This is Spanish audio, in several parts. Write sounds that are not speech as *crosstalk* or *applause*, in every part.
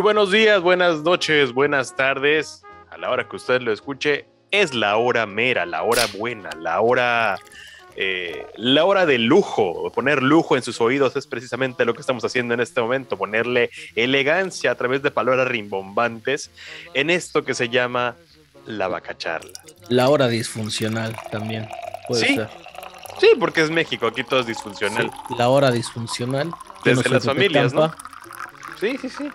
Muy buenos días, buenas noches, buenas tardes. A la hora que usted lo escuche, es la hora mera, la hora buena, la hora, eh, la hora de lujo. Poner lujo en sus oídos es precisamente lo que estamos haciendo en este momento, ponerle elegancia a través de palabras rimbombantes en esto que se llama la vacacharla. La hora disfuncional también puede Sí, ser. Sí, porque es México, aquí todo es disfuncional. Sí, la hora disfuncional. Desde las familias, ¿no? Sí, sí, sí.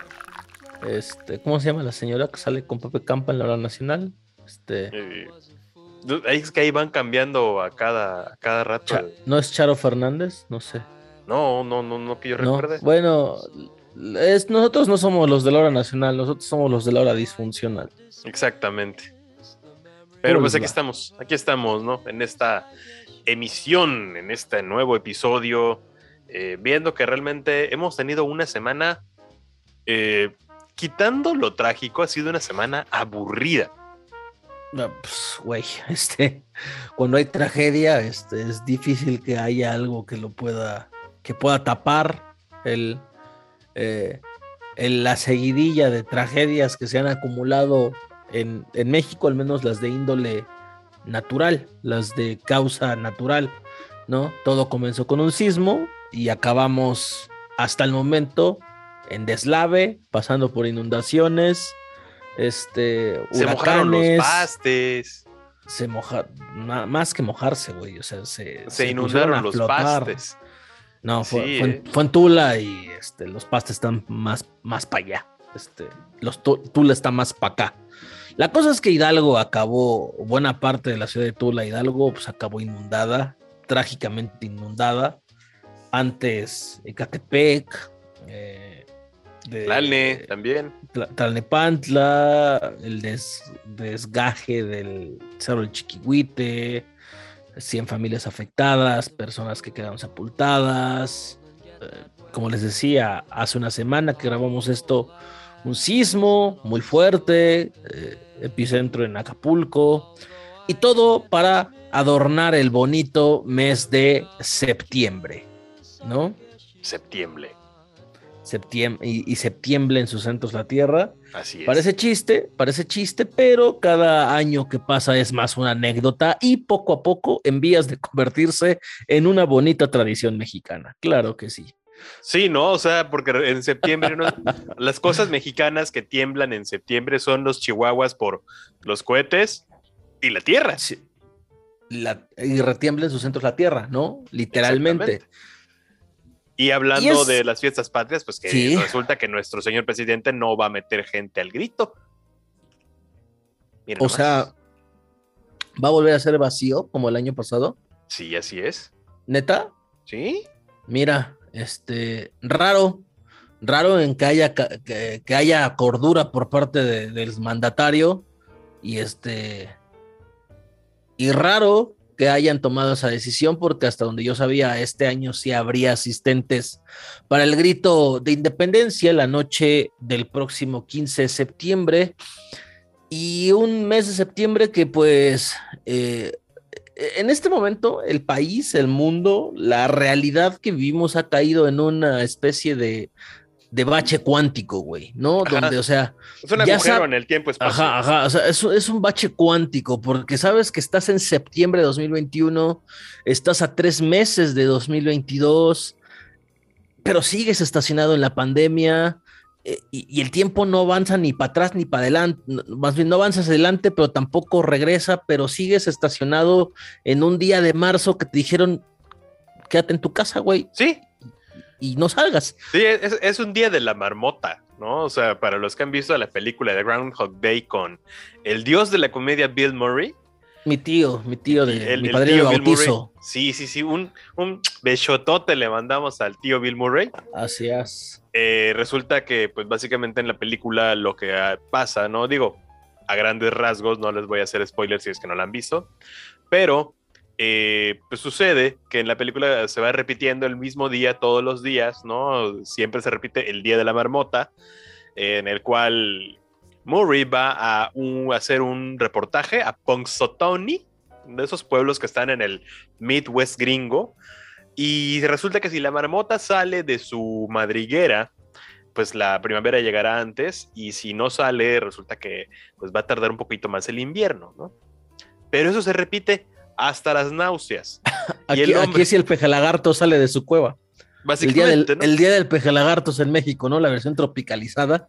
Este, ¿cómo se llama la señora que sale con Pepe Campa en la hora nacional? Este, Eh, ahí es que ahí van cambiando a cada, a cada rato. Cha- ¿no es Charo Fernández? No sé. No, no, no, no que yo No. recuerde. Bueno, es, nosotros no somos los de la hora nacional, nosotros somos los de la hora disfuncional. Exactamente. Pero ¿Cómo pues aquí estamos, aquí estamos, ¿no? En esta emisión, en este nuevo episodio, eh, viendo que realmente hemos tenido una semana, eh, quitando lo trágico, ha sido una semana aburrida. Pues, güey, *laughs* este, cuando hay tragedia, este, es difícil que haya algo que lo pueda, que pueda tapar el, eh, el- la seguidilla de tragedias que se han acumulado en, en México, al menos las de índole natural, las de causa natural, ¿no? Todo comenzó con un sismo y acabamos hasta el momento en deslave, pasando por inundaciones, este, Se mojaron los pastes, se moja, más que mojarse, güey, o sea, se, inundaron los flotar. pastes. No, fue, Sí, fue, eh. en, fue en Tula y este, los pastes están más, más para allá. Este, los Tu- Tula está más para acá. La cosa es que Hidalgo acabó, buena parte de la ciudad de Tula, Hidalgo, pues acabó inundada, trágicamente inundada. Antes Ecatepec, eh, de- Tlalne también. Tla- Tlalnepantla, el des- desgaje del Cerro del Chiquihuite, 100 familias afectadas, personas que quedaron sepultadas. Eh, como les decía, hace una semana que grabamos esto, un sismo muy fuerte, eh, epicentro en Acapulco, y todo para adornar el bonito mes de septiembre, ¿no? Septiembre. Septiembre, y, y septiembre en sus centros la tierra. Así es. Parece chiste, parece chiste, pero cada año que pasa es más una anécdota y poco a poco en vías de convertirse en una bonita tradición mexicana. Claro que sí. Sí, ¿no? O sea, porque en septiembre ¿no? *laughs* las cosas mexicanas que tiemblan en septiembre son los chihuahuas por los cohetes y la tierra. Sí. La- y retiembla en sus centros la tierra, ¿no? Literalmente. Y hablando Y es- de las fiestas patrias, pues que Sí. resulta que nuestro señor presidente no va a meter gente al grito. Miren O nomás. sea, va a volver a ser vacío como el año pasado. sí, así es. Neta, Sí, mira, este, raro, raro en que haya, que, que haya cordura por parte de- del mandatario y este, y raro que hayan tomado esa decisión porque hasta donde yo sabía este año sí habría asistentes para el grito de independencia la noche del próximo 15 de septiembre. Y un mes de septiembre que pues eh, en este momento el país, el mundo, la realidad que vivimos ha caído en una especie de, de bache cuántico, güey, ¿no? Ajá. Donde, o sea, es un agujero en el tiempo-espacio. Ajá, ajá, o sea, es, es un bache cuántico, porque sabes que estás en septiembre de 2021, estás a tres meses de 2022, pero sigues estacionado en la pandemia eh, y, y el tiempo no avanza ni para atrás ni para adelante, más bien no avanzas adelante, pero tampoco regresa, pero sigues estacionado en un día de marzo que te dijeron, quédate en tu casa, güey, Sí, y no salgas. sí, es, es un día de la marmota, ¿no? O sea, para los que han visto la película de Groundhog Day con el dios de la comedia Bill Murray, Mi tío, mi tío de el- mi padrino de Murray. bautizo. Sí, sí, sí, un, un besotote le mandamos al tío Bill Murray. Así es. Eh, resulta que, pues básicamente en la película lo que ah, pasa, ¿no? Digo, a grandes rasgos, no les voy a hacer spoilers si es que no la han visto, pero eh, pues sucede que en la película se va repitiendo el mismo día todos los días, ¿no? Siempre se repite el día de la marmota, en el cual Murray va a hacer un reportaje a Punxsutawney, de esos pueblos que están en el Midwest gringo, y resulta que si la marmota sale de su madriguera, pues la primavera llegará antes y si no sale, resulta que pues va a tardar un poquito más el invierno, ¿no? Pero eso se repite hasta las náuseas. *laughs* aquí, el hombre, aquí el pejelagarto sale de su cueva. Básicamente, el día, del, el día del pejelagartos en México, ¿no? La versión tropicalizada.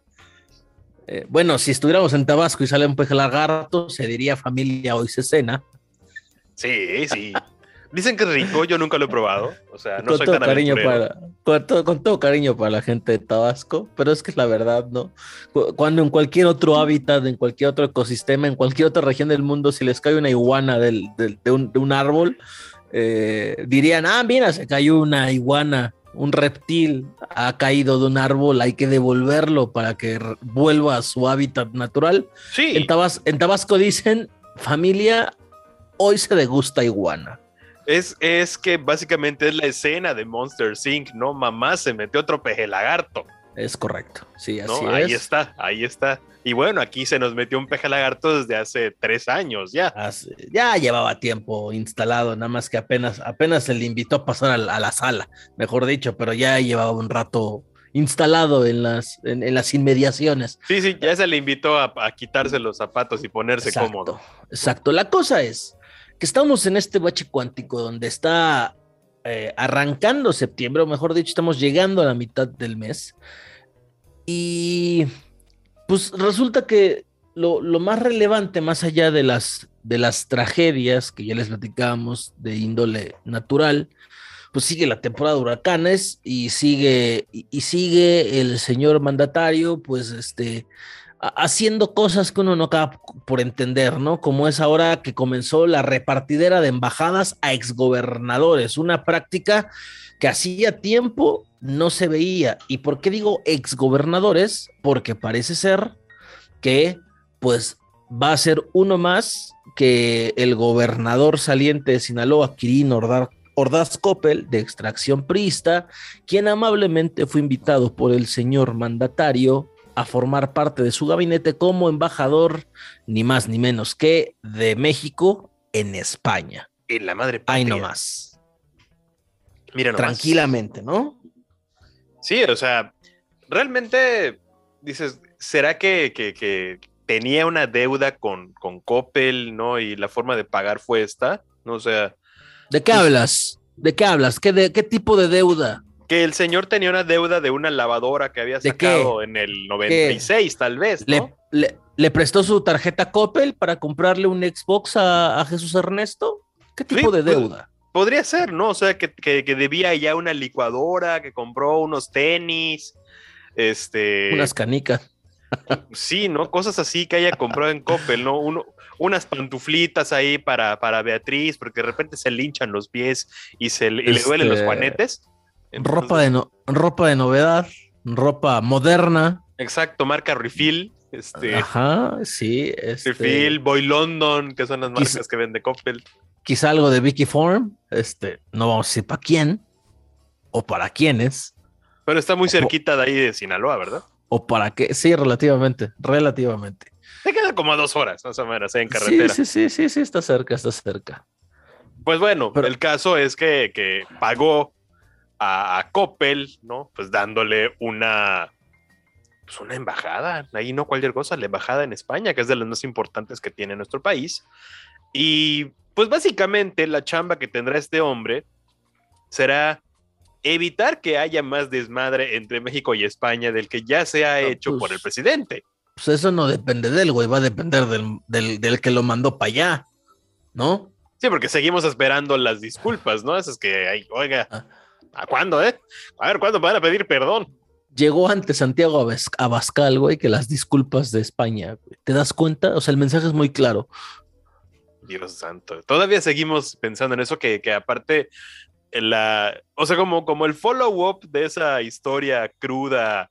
Eh, bueno, si estuviéramos en Tabasco y sale un pejelagarto, se diría familia hoy se cena. Sí, sí. *laughs* Dicen que es rico, yo nunca lo he probado. O sea, no con todo cariño para, con todo, cariño para la gente de Tabasco, pero es que es la verdad, ¿no? Cuando en cualquier otro hábitat, en cualquier otro ecosistema, en cualquier otra región del mundo, si les cae una iguana de, un, árbol, eh, dirían, ah, mira, se cayó una iguana, un reptil ha caído de un árbol, hay que devolverlo para que vuelva a su hábitat natural. Sí. En, en Tabasco dicen, familia, hoy se degusta iguana. Es, es que básicamente es la escena de Monster Inc., ¿no? Mamá se metió otro peje lagarto. Es correcto, sí, así es. Ahí está, ahí está. Y bueno, aquí se nos metió un peje lagarto desde hace tres años ya. ya llevaba tiempo instalado, nada más que apenas, apenas se le invitó a pasar a, la sala, mejor dicho, pero ya llevaba un rato instalado en las, en, las inmediaciones. Sí, sí, ya se le invitó a, quitarse los zapatos y ponerse cómodo. Exacto, la cosa es que estamos en este bache cuántico donde está eh, arrancando septiembre, o mejor dicho, estamos llegando a la mitad del mes. Y pues resulta que lo, más relevante, más allá de las, de las tragedias que ya les platicábamos de índole natural, pues sigue la temporada de huracanes y sigue, y sigue el señor mandatario, pues este, haciendo cosas que uno no acaba por entender, ¿no? Como es ahora que comenzó la repartidera de embajadas a exgobernadores, una práctica que hacía tiempo no se veía. ¿Y por qué digo exgobernadores? Porque parece ser que pues va a ser uno más que el gobernador saliente de Sinaloa, Kirin Ordaz Coppel, de extracción priista, quien amablemente fue invitado por el señor mandatario a formar parte de su gabinete como embajador, ni más ni menos que de México en España. En la madre patria. Ahí nomás. Mira Tranquilamente, ¿no? Sí, o sea, realmente dices, ¿será que, tenía una deuda con, con Coppel, ¿no? Y la forma de pagar fue esta, ¿no? O sea. ¿De qué hablas? ¿De qué hablas? ¿Qué, de, qué tipo de deuda? Que el señor tenía una deuda de una lavadora que había sacado en el 96, tal vez. ¿no? ¿Le, prestó su tarjeta Coppel para comprarle un Xbox a, Jesús Ernesto? ¿Qué tipo de deuda? podría ser, ¿no? O sea, que, debía ya una licuadora, que compró unos tenis, este... Unas canicas. sí, ¿no? Cosas así que haya comprado en Coppel, ¿no? Uno, unas pantuflitas ahí para, para Beatriz, porque de repente se linchan los pies y, se, le duelen los este, ropa, de ropa de novedad, ropa moderna. Exacto, marca Refill. Este, Ajá, sí. Este, Refill, Boy London, que son las marcas que vende Coppel. Quizá algo de Vicky Form, este, no vamos a decir para quién o para quiénes. Pero está muy cerquita de ahí de Sinaloa, ¿verdad? O para qué, sí, relativamente, relativamente. Te queda como a dos horas, más o menos, en carretera. Sí, sí, sí, sí, está cerca, está cerca. Pues bueno, el caso es que, que pagó a, Coppel, ¿no? Pues dándole una, pues una embajada, ahí no cualquier cosa, la embajada en España, que es de las más importantes que tiene nuestro país. Y pues básicamente la chamba que tendrá este hombre será evitar que haya más desmadre entre México y España del que ya se ha hecho por pues, el presidente. Pues eso no depende de él, güey, va a depender del, que lo mandó para allá, ¿no? Sí, porque seguimos esperando las disculpas, ¿no? Eso es que, ay, oiga, ah. ¿A cuándo, eh? A ver, ¿cuándo van a pedir perdón? Llegó antes Santiago Abascal, güey, que las disculpas de España. ¿Te das cuenta? O sea, el mensaje es muy claro. Dios santo. Todavía seguimos pensando en eso, que, que aparte, la, o sea, como, como el follow-up de esa historia cruda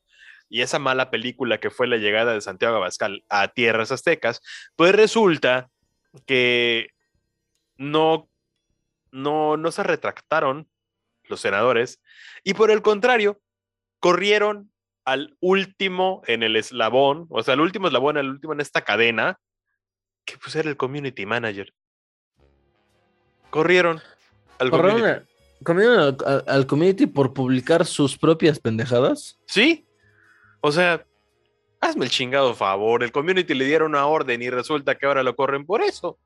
y esa mala película que fue la llegada de Santiago Abascal a tierras aztecas, pues resulta que no, no, no se retractaron los senadores, y por el contrario, corrieron al último en el eslabón, o sea, al último eslabón, al último en esta cadena, que pues era el community manager. Corrieron al community. al, community por publicar sus propias pendejadas? Sí. O sea, hazme el chingado favor. El community le dieron una orden y resulta que ahora lo corren por eso.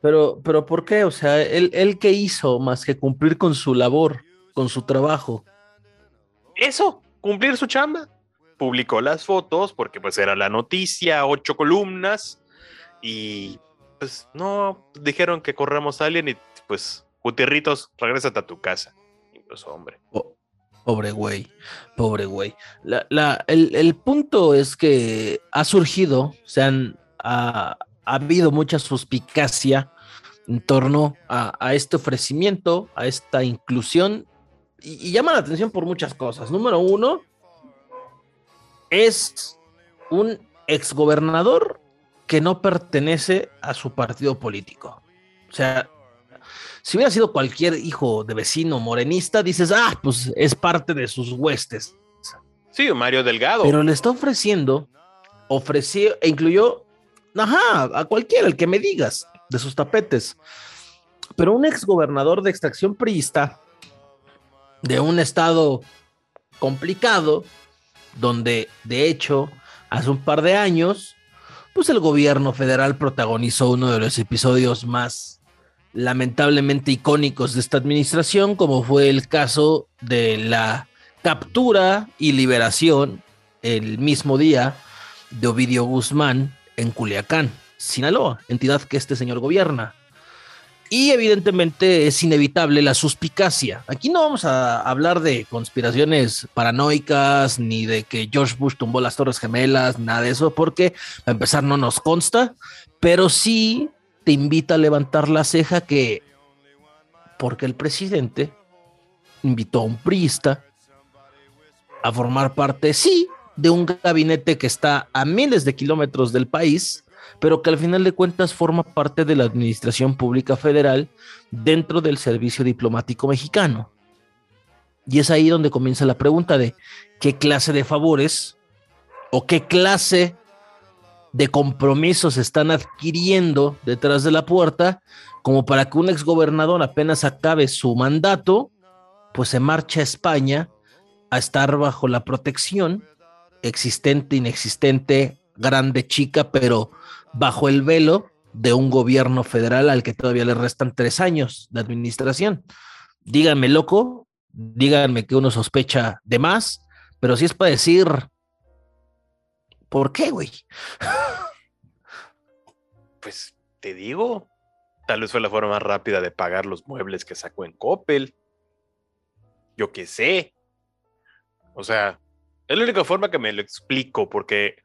Pero, pero ¿por qué? O sea, ¿él, él qué hizo más que cumplir con su labor, con su trabajo? Eso, cumplir su chamba. Publicó las fotos porque pues era la noticia, ocho columnas y pues no, dijeron que corremos a alguien y pues Gutierritos, regrésate a tu casa. Y pues hombre. Oh, pobre güey, pobre güey. La, la, el, el, punto es que ha surgido, se han, ha, ha habido mucha suspicacia en torno a, a, este ofrecimiento, a esta inclusión, y, y, llama la atención por muchas cosas. Número uno, es un exgobernador que no pertenece a su partido político. O sea, si hubiera sido cualquier hijo de vecino morenista, dices, ah, pues es parte de sus huestes. Sí, Mario Delgado. Pero le está ofreciendo, ofreció e incluyó, ajá, a cualquiera, el que me digas, de sus tapetes. Pero un exgobernador de extracción priista, de un estado complicado, donde de hecho hace un par de años, pues el gobierno federal protagonizó uno de los episodios más lamentablemente icónicos de esta administración, como fue el caso de la captura y liberación el mismo día de Ovidio Guzmán en Culiacán, Sinaloa, entidad que este señor gobierna. Y evidentemente es inevitable la suspicacia. Aquí no vamos a hablar de conspiraciones paranoicas, ni de que George Bush tumbó las Torres Gemelas, nada de eso, porque a empezar no nos consta, pero sí te invita a levantar la ceja que, porque el presidente invitó a un priista a formar parte, sí, de un gabinete que está a miles de kilómetros del país, pero que al final de cuentas forma parte de la Administración Pública Federal dentro del Servicio Diplomático Mexicano. Y es ahí donde comienza la pregunta de qué clase de favores o qué clase de compromisos están adquiriendo detrás de la puerta como para que un exgobernador apenas acabe su mandato, pues se marcha a España a estar bajo la protección existente, inexistente, grande, chica, pero bajo el velo de un gobierno federal al que todavía le restan tres años de administración. Díganme loco, díganme que uno sospecha de más, pero si es para decir, ¿por qué, güey? *laughs* Pues te digo, tal vez fue la forma más rápida de pagar los muebles que sacó en Coppel. Yo qué sé. O sea, es la única forma que me lo explico, porque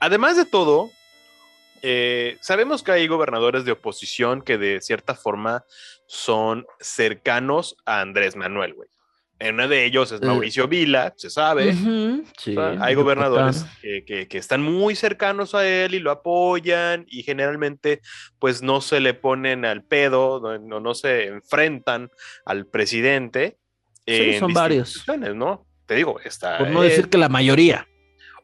además de todo, eh, sabemos que hay gobernadores de oposición que de cierta forma son cercanos a Andrés Manuel, güey. En uno de ellos es Mauricio Vila, se sabe. Uh -huh, sí, o sea, hay gobernadores que, que, que, están muy cercanos a él y lo apoyan y generalmente pues no se le ponen al pedo, no, no se enfrentan al presidente. Sí, son varios. ¿no? Te digo, está... Por no él, decir que la mayoría.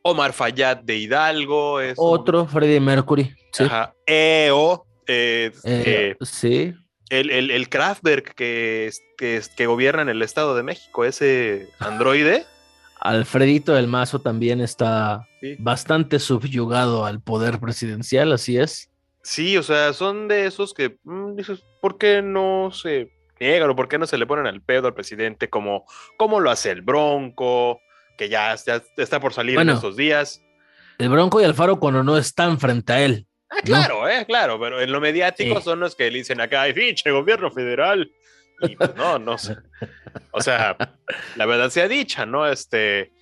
Omar Fayad de Hidalgo. Es Otro, un... Freddie Mercury. Sí. Ajá. EO. Eh, eh, sí. El, el, el Kraftwerk que, que, que, gobierna en el Estado de México, ese androide. Alfredito del Mazo también está sí. bastante subyugado al poder presidencial, así es. Sí, o sea, son de esos que mmm, dices, ¿por qué no se por qué no se le ponen al pedo al presidente como, como lo hace el Bronco, que ya, ya está por salir bueno, en esos días? El Bronco y Alfaro cuando no están frente a él. Ah, claro, ¿no? eh, claro, pero en lo mediático sí. son los que le dicen acá, pinche gobierno federal. Y pues no, no sé. O sea, la verdad sea dicha, ¿no? Este,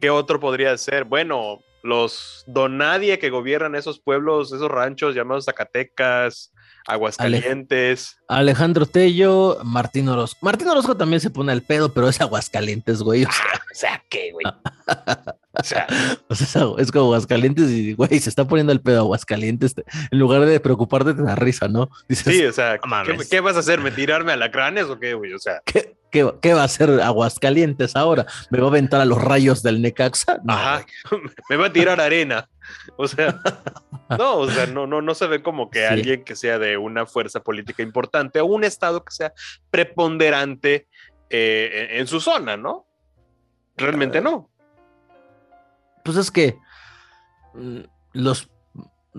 ¿qué otro podría ser? Bueno, los donadie que gobiernan esos pueblos, esos ranchos llamados Zacatecas, Aguascalientes. Alejandro Tello, Martín Orozco. Martín Orozco también se pone al pedo, pero es Aguascalientes, güey. O sea, o sea ¿qué, güey? *laughs* o sea, o sea, es como Aguascalientes y, güey, se está poniendo el pedo Aguascalientes. En lugar de preocuparte, te da risa, ¿no? Dices, sí, o sea, ¿qué, ¿qué, vas a hacer? ¿Me tirarme a lacranes o qué, güey? O sea. ¿Qué, qué, qué va a hacer Aguascalientes ahora? ¿Me va a aventar a los rayos del Necaxa? No, Ajá. *laughs* Me va a tirar arena. O sea, *laughs* no, o sea, no, no, no se ve como que sí. alguien que sea de una fuerza política importante o un estado que sea preponderante eh, en, en, su zona, ¿no? Realmente no. pues es que mm, los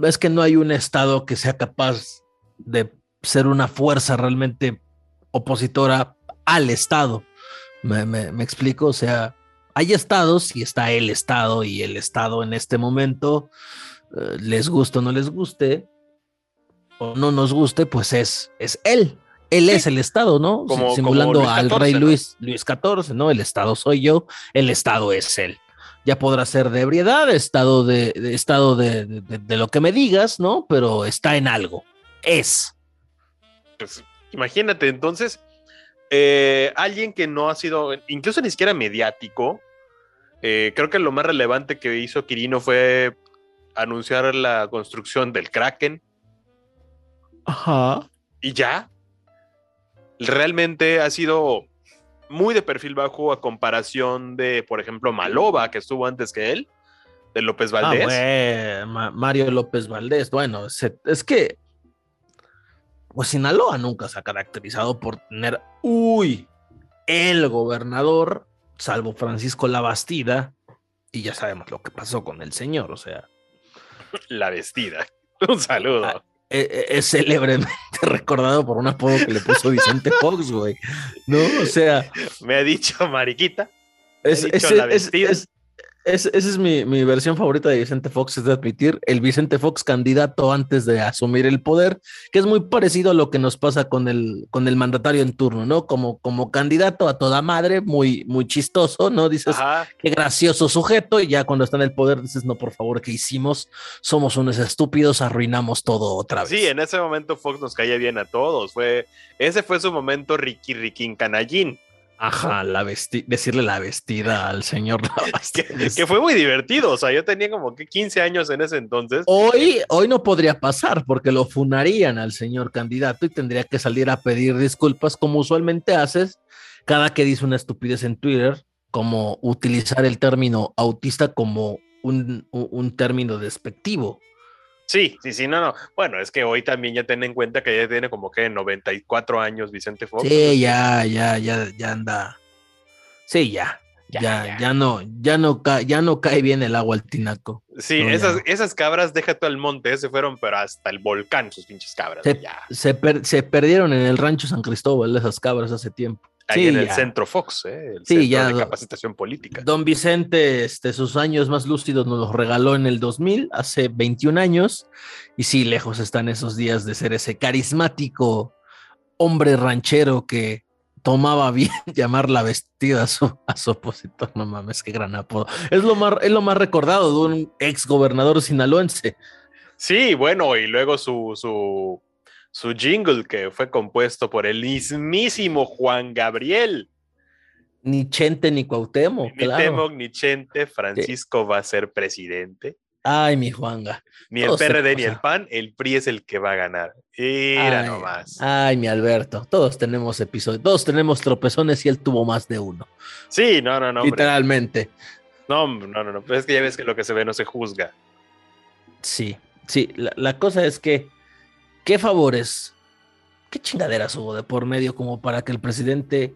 es que no hay un estado que sea capaz de ser una fuerza realmente opositora al estado. Me, me explico, o sea, hay estados y está el estado y el estado en este momento, eh, les guste o no les guste, o no nos guste, pues es, es él. Él es el Estado, ¿no? Simulando al rey Luis, Luis XIV, ¿no? El Estado soy yo, el Estado es él. Ya podrá ser de ebriedad, estado de, estado de, lo que me digas, ¿no? Pero está en algo. Es. Pues imagínate, entonces, eh, alguien que no ha sido, incluso ni siquiera mediático, eh, creo que lo más relevante que hizo Quirino fue anunciar la construcción del Kraken. Ajá. Y ya. Realmente ha sido muy de perfil bajo a comparación de, por ejemplo, Maloba, que estuvo antes que él, de López ah, Valdés. Mario López Valdés. Bueno, es que pues Sinaloa nunca se ha caracterizado por tener, uy, el gobernador salvo Francisco La Bastida, y ya sabemos lo que pasó con el señor, o sea. *laughs* La Vestida. *laughs* Un saludo. Ah, e, e, es, célebremente *laughs* recordado por un apodo que le puso Vicente Fox, güey. ¿No? O sea. Me ha dicho Mariquita. Es, la vestida esa es mi, versión favorita de Vicente Fox, es de admitir, el Vicente Fox candidato antes de asumir el poder, que es muy parecido a lo que nos pasa con el, con el mandatario en turno, ¿no? Como, como candidato a toda madre, muy, muy chistoso, ¿no? Dices, qué gracioso sujeto, y ya cuando está en el poder dices, no, por favor, ¿qué hicimos? Somos unos estúpidos, arruinamos todo otra vez. Sí, en ese momento Fox nos caía bien a todos, fue, ese fue su momento Ricky Riquín Canallín. Ajá, la decirle la vestida al señor *laughs* que, que, fue muy divertido, o sea, yo tenía como que 15 años en ese entonces. Hoy, hoy no podría pasar porque lo funarían al señor candidato y tendría que salir a pedir disculpas como usualmente haces cada que dice una estupidez en Twitter, como utilizar el término autista como un, un término despectivo. Sí, sí, sí, no, no. Bueno, es que hoy también ya ten en cuenta que ya tiene como que 94 años Vicente Fox. Sí, ya, ya, ya, ya anda. Sí, ya. Ya, ya, no, ya no, cae, ya no cae bien el agua al tinaco. Sí, esas, esas cabras, deja todo el monte, se fueron, pero hasta el volcán, sus pinches cabras. Se, se perdieron en el rancho San Cristóbal esas cabras hace tiempo. Ahí en el centro Fox, ¿eh? el sí, centro de capacitación política. Don Vicente, este, sus años más lúcidos nos los regaló en el 2000, hace 21 años, y sí, lejos están esos días de ser ese carismático hombre ranchero que tomaba *laughs* bien llamar la vestida a su, a su opositor. No mames, qué gran apodo. Es lo más, es lo más recordado de un ex gobernador sinaloense. Sí, bueno, y luego su, su su jingle que fue compuesto por el mismísimo Juan Gabriel. Ni Chente ni Cuauhtémoc, ni claro. ni Chente, Francisco va a ser presidente. Ay, mi Juanga. Ni el PRD ni el PAN, el PRI es el que va a ganar. Mira nomás. Ay, mi Alberto, todos tenemos episodios, todos tenemos tropezones y él tuvo más de uno. Sí, no, no, no. Literalmente. No, no, no, no. Pero es que ya ves que lo que se ve no se juzga. Sí, sí. la cosa es que ¿Qué favores, qué chingaderas hubo de por medio como para que el presidente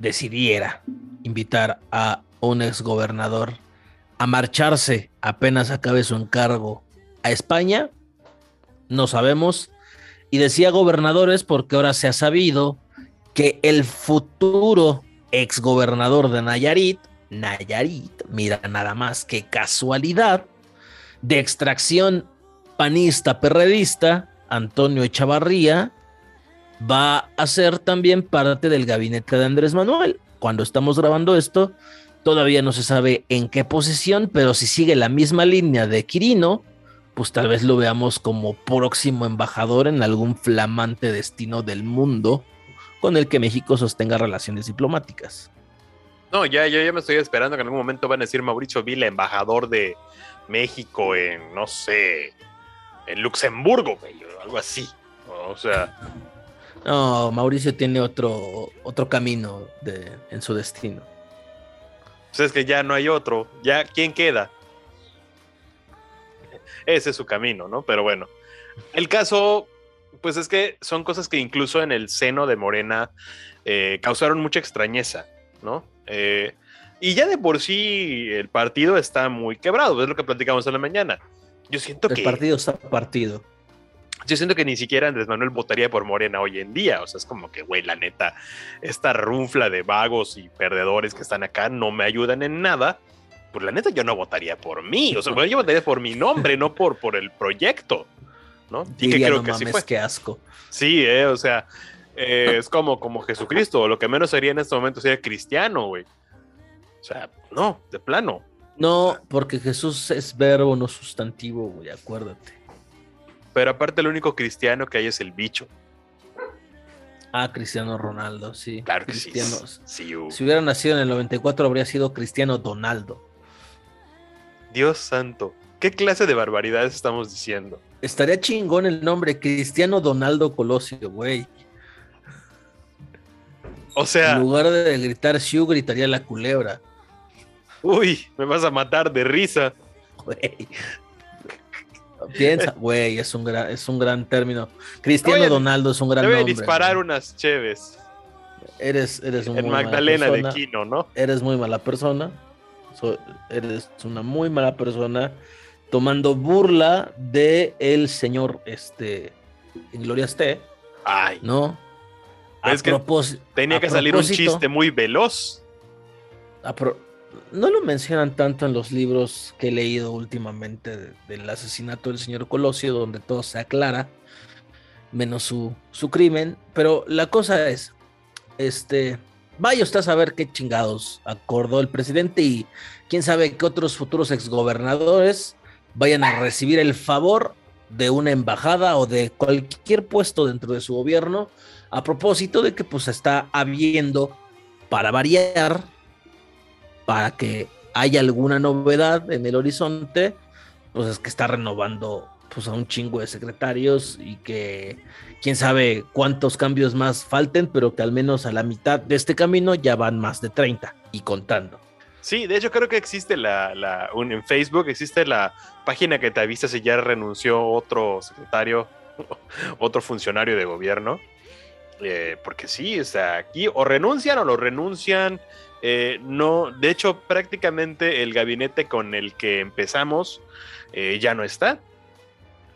decidiera invitar a un exgobernador a marcharse apenas acabe su encargo a España? No sabemos. Y decía gobernadores porque ahora se ha sabido que el futuro exgobernador de Nayarit, Nayarit, mira nada más que casualidad, de extracción panista perredista, Antonio Echavarría va a ser también parte del gabinete de Andrés Manuel. Cuando estamos grabando esto, todavía no se sabe en qué posición, pero si sigue la misma línea de Quirino, pues tal vez lo veamos como próximo embajador en algún flamante destino del mundo con el que México sostenga relaciones diplomáticas. No, ya, ya me estoy esperando que en algún momento van a decir Mauricio Vila, embajador de México en, no sé, en Luxemburgo, algo así. O sea. No, Mauricio tiene otro, otro camino de, en su destino. Pues es que ya no hay otro. Ya, ¿quién queda? Ese es su camino, ¿no? Pero bueno. El caso, pues es que son cosas que incluso en el seno de Morena eh, causaron mucha extrañeza, ¿no? Eh, Y ya de por sí el partido está muy quebrado, es lo que platicamos en la mañana. Yo siento El que partido está partido. Yo siento que ni siquiera Andrés Manuel votaría por Morena hoy en día. O sea, es como que, güey, la neta, esta runfla de vagos y perdedores que están acá no me ayudan en nada. Pues la neta, yo no votaría por mí. O sea, bueno, yo votaría por mi nombre, no por, por el proyecto. ¿No? Y que Diría, creo no que sí mames, fue. qué asco. Sí, eh, o sea, eh, es como, como Jesucristo. Lo que menos sería en este momento sería cristiano, güey. O sea, no, de plano. No, porque Jesús es verbo, no sustantivo, güey, acuérdate. Pero aparte, el único cristiano que hay es el bicho. Ah, Cristiano Ronaldo, sí. Claro que sí. Cristiano. Sí, uh. Si hubiera nacido en el 94, habría sido Cristiano Donaldo. Dios santo. ¿Qué clase de barbaridades estamos diciendo? Estaría chingón el nombre, Cristiano Donaldo Colosio, güey. O sea, En lugar de gritar Siu, gritaría la culebra. uy, me vas a matar de risa. Güey. Piensa, güey, es un gran, es un gran término. Cristiano Voy a- Donaldo es un gran Te voy a nombre. disparar güey. unas cheves. Eres, eres un En muy mala Magdalena de. Quino, ¿no? Eres muy mala persona. So- eres una muy mala persona. Tomando burla de el señor, este, en Gloria esté, Ay, ¿no? A Es que tenía que salir un chiste muy veloz. a pro- no lo mencionan tanto en los libros que he leído últimamente de- del asesinato del señor Colosio, donde todo se aclara, menos su, su crimen. Pero la cosa es, este, vaya usted a saber qué chingados acordó el presidente y quién sabe qué otros futuros exgobernadores vayan a recibir el favor de una embajada o de cualquier puesto dentro de su gobierno a propósito de que pues está habiendo para variar para que haya alguna novedad en el horizonte, pues es que está renovando pues a un chingo de secretarios y que quién sabe cuántos cambios más falten, pero que al menos a la mitad de este camino ya van más de 30 y contando. Sí, de hecho creo que existe la, en Facebook existe la página que te avisa si ya renunció otro secretario, *laughs* otro funcionario de gobierno. Eh, porque sí, o sea, aquí o renuncian o lo renuncian. Eh, no, de hecho, prácticamente el gabinete con el que empezamos eh, ya no está.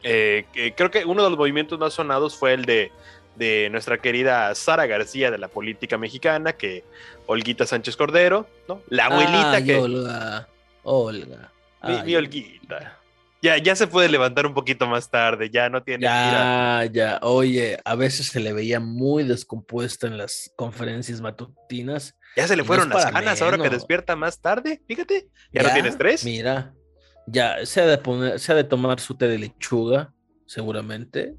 Eh, creo que uno de los movimientos más sonados fue el de, de nuestra querida Sara García de la política mexicana, que Olguita Sánchez Cordero, ¿no? La abuelita Ay, que. Olga, Olga. Mi, Ay, mi Olguita. Ya, ya se puede levantar un poquito más tarde, ya no tiene Ya, ya, oye, a veces se le veía muy descompuesta en las conferencias matutinas. Ya se le no fueron las ganas ahora que despierta más tarde, fíjate. ¿Ya, no tienes tres? Mira, ya se ha de poner, se ha de tomar su té de lechuga, seguramente.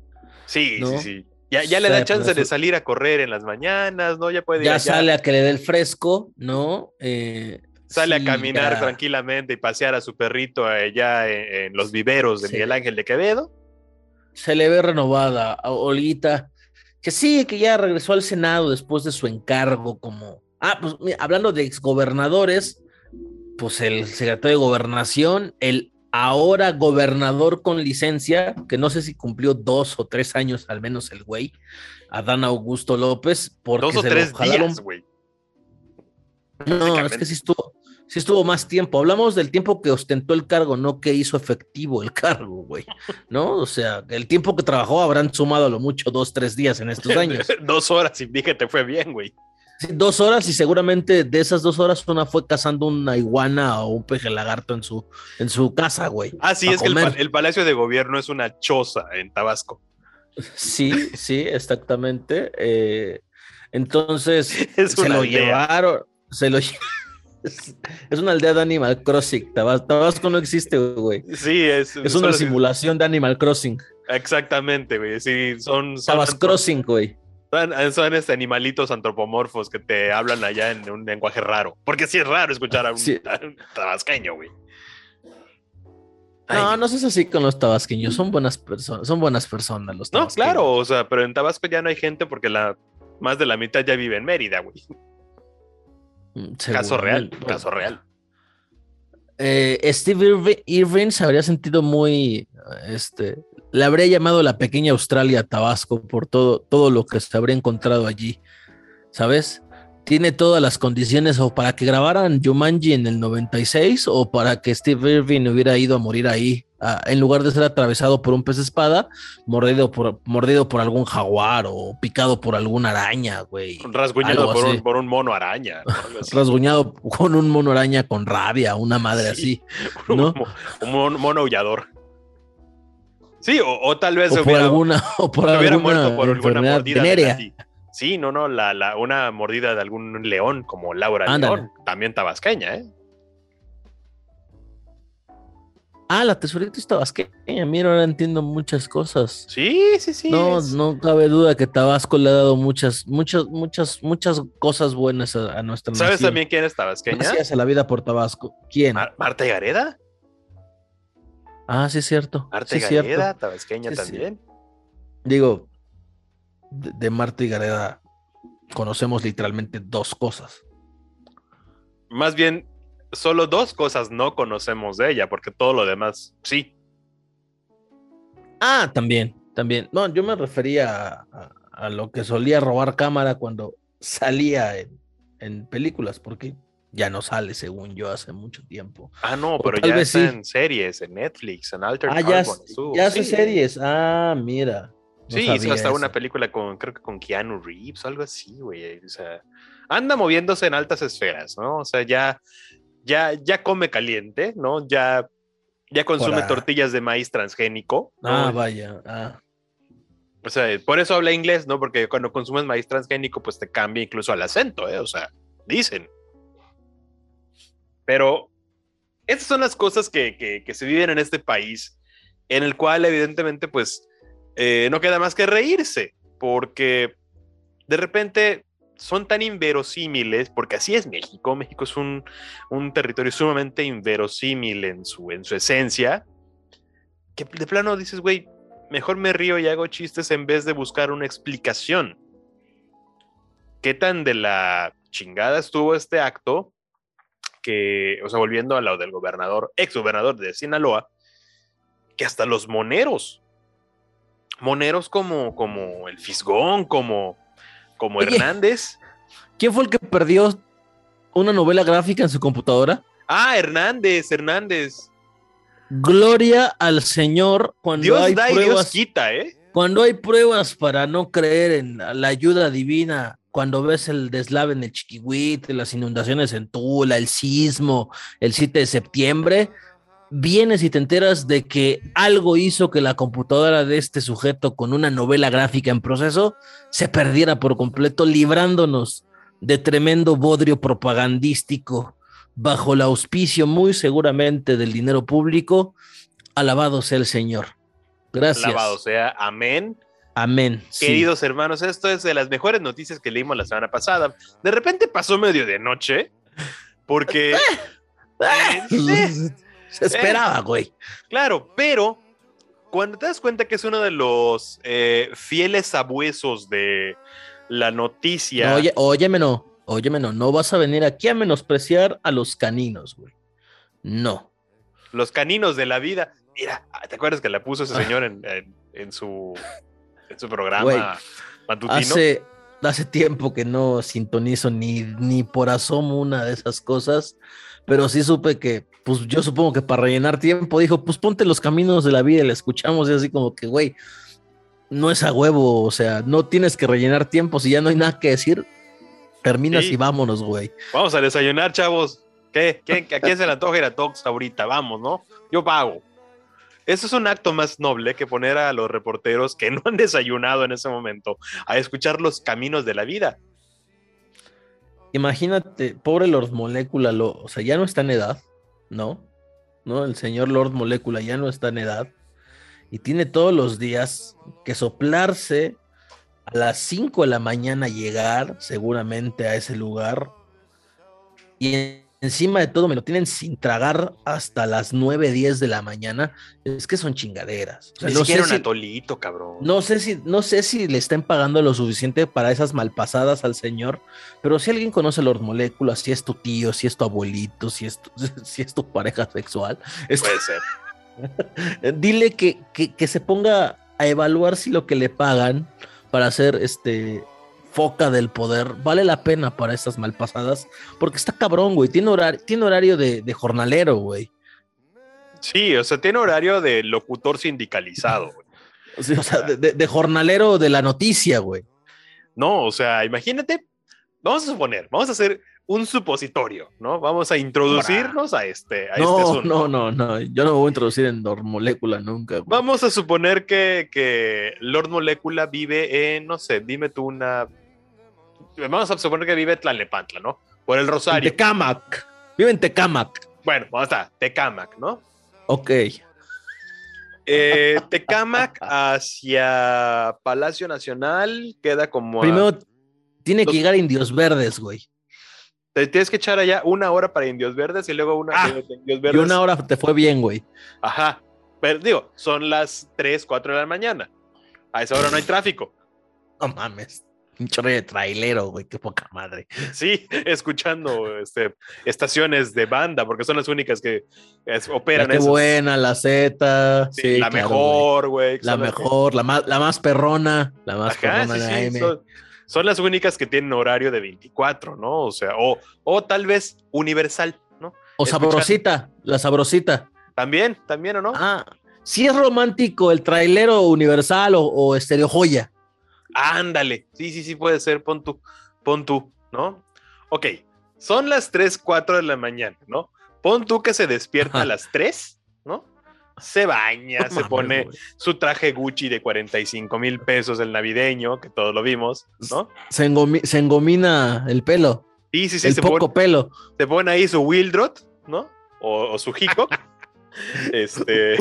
Sí, ¿no? sí, sí. Ya, ya le da chance de su- salir a correr en las mañanas, ¿no? Ya puede ir Ya allá, sale a que le dé el fresco, ¿no? Eh, sale sí, a caminar ya. tranquilamente y pasear a su perrito allá en, en los viveros de Sí. Miguel Ángel de Quevedo. Se le ve renovada a Olguita, que sí, que ya regresó al Senado después de su encargo como... Ah, pues mira, hablando de exgobernadores, pues el secretario de gobernación, el ahora gobernador con licencia, que no sé si cumplió dos o tres años al menos el güey, Adán Augusto López, porque Dos o se lo tres jalaron- días, güey. No, es que sí estuvo, sí estuvo más tiempo. Hablamos del tiempo que ostentó el cargo, no que hizo efectivo el *laughs* cargo, güey. ¿No? O sea, el tiempo que trabajó habrán sumado a lo mucho dos, tres días en estos *laughs* años. Dos horas y dije te fue bien, güey. Sí, dos horas y seguramente de esas dos horas una fue cazando una iguana o un peje lagarto en su, en su casa, güey. Ah, sí, es que el, el Palacio de Gobierno es una choza en Tabasco. Sí, sí, exactamente. Eh, entonces, *laughs* Es se lo aldea. llevaron, se lo es, *laughs* es una aldea de Animal Crossing. Tabas- Tabasco no existe, güey. Sí, es, Es una si- simulación de Animal Crossing. Exactamente, güey. Sí, son, son, Tabas Crossing, güey. Son, son, este, animalitos antropomorfos que te hablan allá en un lenguaje raro. Porque sí es raro escuchar a un, Sí. a un tabasqueño, güey. No, Ay, no seas así con los tabasqueños. Son buenas personas. Son buenas personas los No, claro, o sea, pero en Tabasco ya no hay gente porque la más de la mitad ya vive en Mérida, güey. Mm, Caso real, caso real. Eh, Steve Irvi- Irving se habría sentido muy, este, le habría llamado la pequeña Australia Tabasco por todo, todo lo que se habría encontrado allí, ¿sabes? tiene todas las condiciones o para que grabaran Jumanji en el 96 o para que Steve Irving hubiera ido a morir ahí, a- en lugar de ser atravesado por un pez espada, mordido por, mordido por algún jaguar o picado por alguna araña, güey. Rasguñado por un, por un mono araña. Rasguñado con un mono araña con rabia, una madre Sí. así. *laughs* un, ¿no? un mono, mono aullador. Sí, o, o tal vez O por alguna, *laughs* o por hubiera alguna muerto por alguna mordida de Sí, no, no, la, la- una mordida de algún león como Laura Ándale. León, también tabasqueña, ¿eh? Ah, la tesorita es tabasqueña. Mira, ahora entiendo muchas cosas. Sí, sí, sí. No, es- no cabe duda que Tabasco le ha dado muchas, muchas, muchas, muchas cosas buenas a, a nuestra ¿Sabes nación. también quién es tabasqueña? Gracias a la vida por Tabasco. ¿Quién? Mar- Marta Gareda. Ah, sí es cierto. Marta sí cierto. Tabasqueña Sí, sí. también. Digo, de, de Marta y Gareda conocemos literalmente dos cosas. Más bien, solo dos cosas no conocemos de ella, porque todo lo demás sí. Ah, también, también. No, yo me refería a, a- a lo que solía robar cámara cuando salía en, en películas, porque ya no sale, según yo, hace mucho tiempo. Ah, no, pero ya está sí. en series, en Netflix, en Altered Ah, ya, Carbon, ya hace sí. series. Ah, mira. No sí, hizo hasta una película con, creo que con Keanu Reeves o algo así, güey. O sea, anda moviéndose en altas esferas, ¿no? O sea, ya, ya, ya come caliente, ¿no? Ya, ya consume tortillas de maíz transgénico. ¿no? Ah, vaya. Ah. O sea, por eso habla inglés, ¿no? Porque cuando consumes maíz transgénico, pues te cambia incluso al acento, ¿eh? O sea, dicen. Pero estas son las cosas que, que- se viven en este país, en el cual evidentemente, pues, eh, no queda más que reírse, porque de repente son tan inverosímiles, porque así es México, México es un, un territorio sumamente inverosímil en su, en su esencia, que de plano dices, güey, mejor me río y hago chistes en vez de buscar una explicación. ¿Qué tan de la chingada estuvo este acto? Que, o sea, volviendo a lo del gobernador, ex gobernador de Sinaloa, que hasta los moneros, moneros como, como el Fisgón, como, como Oye. Hernández. ¿Quién fue el que perdió una novela gráfica en su computadora? Ah, Hernández, Hernández. Gloria al Señor cuando Dios hay da y Dios pruebas. quita, ¿eh? Cuando hay pruebas para no creer en la ayuda divina, cuando ves el deslave en el Chiquihuite, las inundaciones en Tula, el sismo, el 7 de septiembre, vienes y te enteras de que algo hizo que la computadora de este sujeto con una novela gráfica en proceso se perdiera por completo, librándonos de tremendo bodrio propagandístico bajo el auspicio muy seguramente del dinero público. Alabado sea el Señor. Gracias. Alabado sea, amén. Amén. sí. Queridos hermanos, esto es de las mejores noticias que leímos la semana pasada. De repente pasó medio de noche, porque... *laughs* Eh, Se esperaba, güey. claro, pero cuando te das cuenta que es uno de los eh, fieles sabuesos de la noticia... No, oye, óyeme, no. Óyeme, no. No vas a venir aquí a menospreciar a los caninos, güey. No. los caninos de la vida. Mira, ¿te acuerdas que la puso ese señor en, en- en su, en su programa matutino? Hace, hace tiempo que no sintonizo ni, ni por asomo una de esas cosas, pero sí supe que, pues yo supongo que para rellenar tiempo dijo, pues ponte los caminos de la vida y la escuchamos y así como que, güey, no es a huevo, o sea, no tienes que rellenar tiempo, si ya no hay nada que decir, terminas Sí. y vámonos, güey. Vamos a desayunar, chavos. ¿Qué? ¿Quién- ¿A quién se le antoja ir a Tox ahorita? Vamos, ¿no? Yo pago. Eso es un acto más noble que poner a los reporteros que *laughs* no han desayunado en ese momento a escuchar los caminos de la vida. Imagínate, pobre Lord Molecula, o sea, ya no está en edad, ¿no? ¿No? El señor Lord Molecula ya no está en edad y tiene todos los días que soplarse a las 5 de la mañana llegar seguramente a ese lugar y encima de todo me lo tienen sin tragar hasta las 9, 10 de la mañana. Es que son chingaderas. O sea, Ni no siquiera sé un si- atolito, cabrón. no sé si, no sé si le estén pagando lo suficiente para esas malpasadas al señor, pero si alguien conoce Lord Moléculas, si es tu tío, si es tu abuelito, si es tu, *laughs* si es tu pareja sexual, Puede ser. *laughs* dile que, que, que se ponga a evaluar si lo que le pagan para hacer este foca del poder, vale la pena para estas malpasadas, porque está cabrón, güey. Tiene horario, tiene horario de, de jornalero, güey. Sí, o sea, tiene horario de locutor sindicalizado, güey. *laughs* O sea, de jornalero de la noticia, güey. No, o sea, imagínate, vamos a suponer, vamos a hacer un supositorio, ¿no? Vamos a introducirnos a este, a este No, asunto. no, no, no. Yo no me voy a introducir en Dormolécula nunca, güey. Vamos a suponer que, que Lord Molecula vive en, no sé, dime tú una. Vamos a suponer que vive en Tlalnepantla, ¿no? Por el En Rosario. Tecámac. Vive en Tecámac. Bueno, vamos a Tecámac, ¿no? Ok. Eh, Tecámac hacia Palacio Nacional queda como. a- Tiene que llegar a Indios Verdes, güey. te tienes que echar allá una hora para Indios Verdes y luego una Ah, Indios Y Verdes. una hora te fue bien, güey. Ajá. Pero digo, son las 3, 4 de la mañana. A esa hora no hay tráfico. No mames. Un chorro de trailero, güey. Qué poca madre. Sí, escuchando este, estaciones de banda, porque son las únicas que es- operan qué esas. buena, la Z. Sí, Sí, la claro, mejor, güey. La que- mejor, la más, la más perrona. La más Ajá, perrona sí, de sí, AM. son, son las únicas que tienen horario de 24, ¿no? O sea, o, o tal vez universal, ¿no? O sabrosita, la sabrosita. También, también, ¿o no? Ah, si es romántico el trailero universal o, o estereo joya. Ándale, sí, sí, sí, puede ser, pon tú, pon tú, ¿no? Ok, son las 3, 4 de la mañana, ¿no? Pon tú que se despierta a las 3, ¿no? Se baña, se pone su traje Gucci de 45 mil pesos, el navideño, que todos lo vimos, ¿no? Se, engomi- se engomina el pelo, Sí, sí, sí, el se, poco pone, pelo. se pone ahí su Wildrot, ¿no? O, o su Hickok. *laughs* este.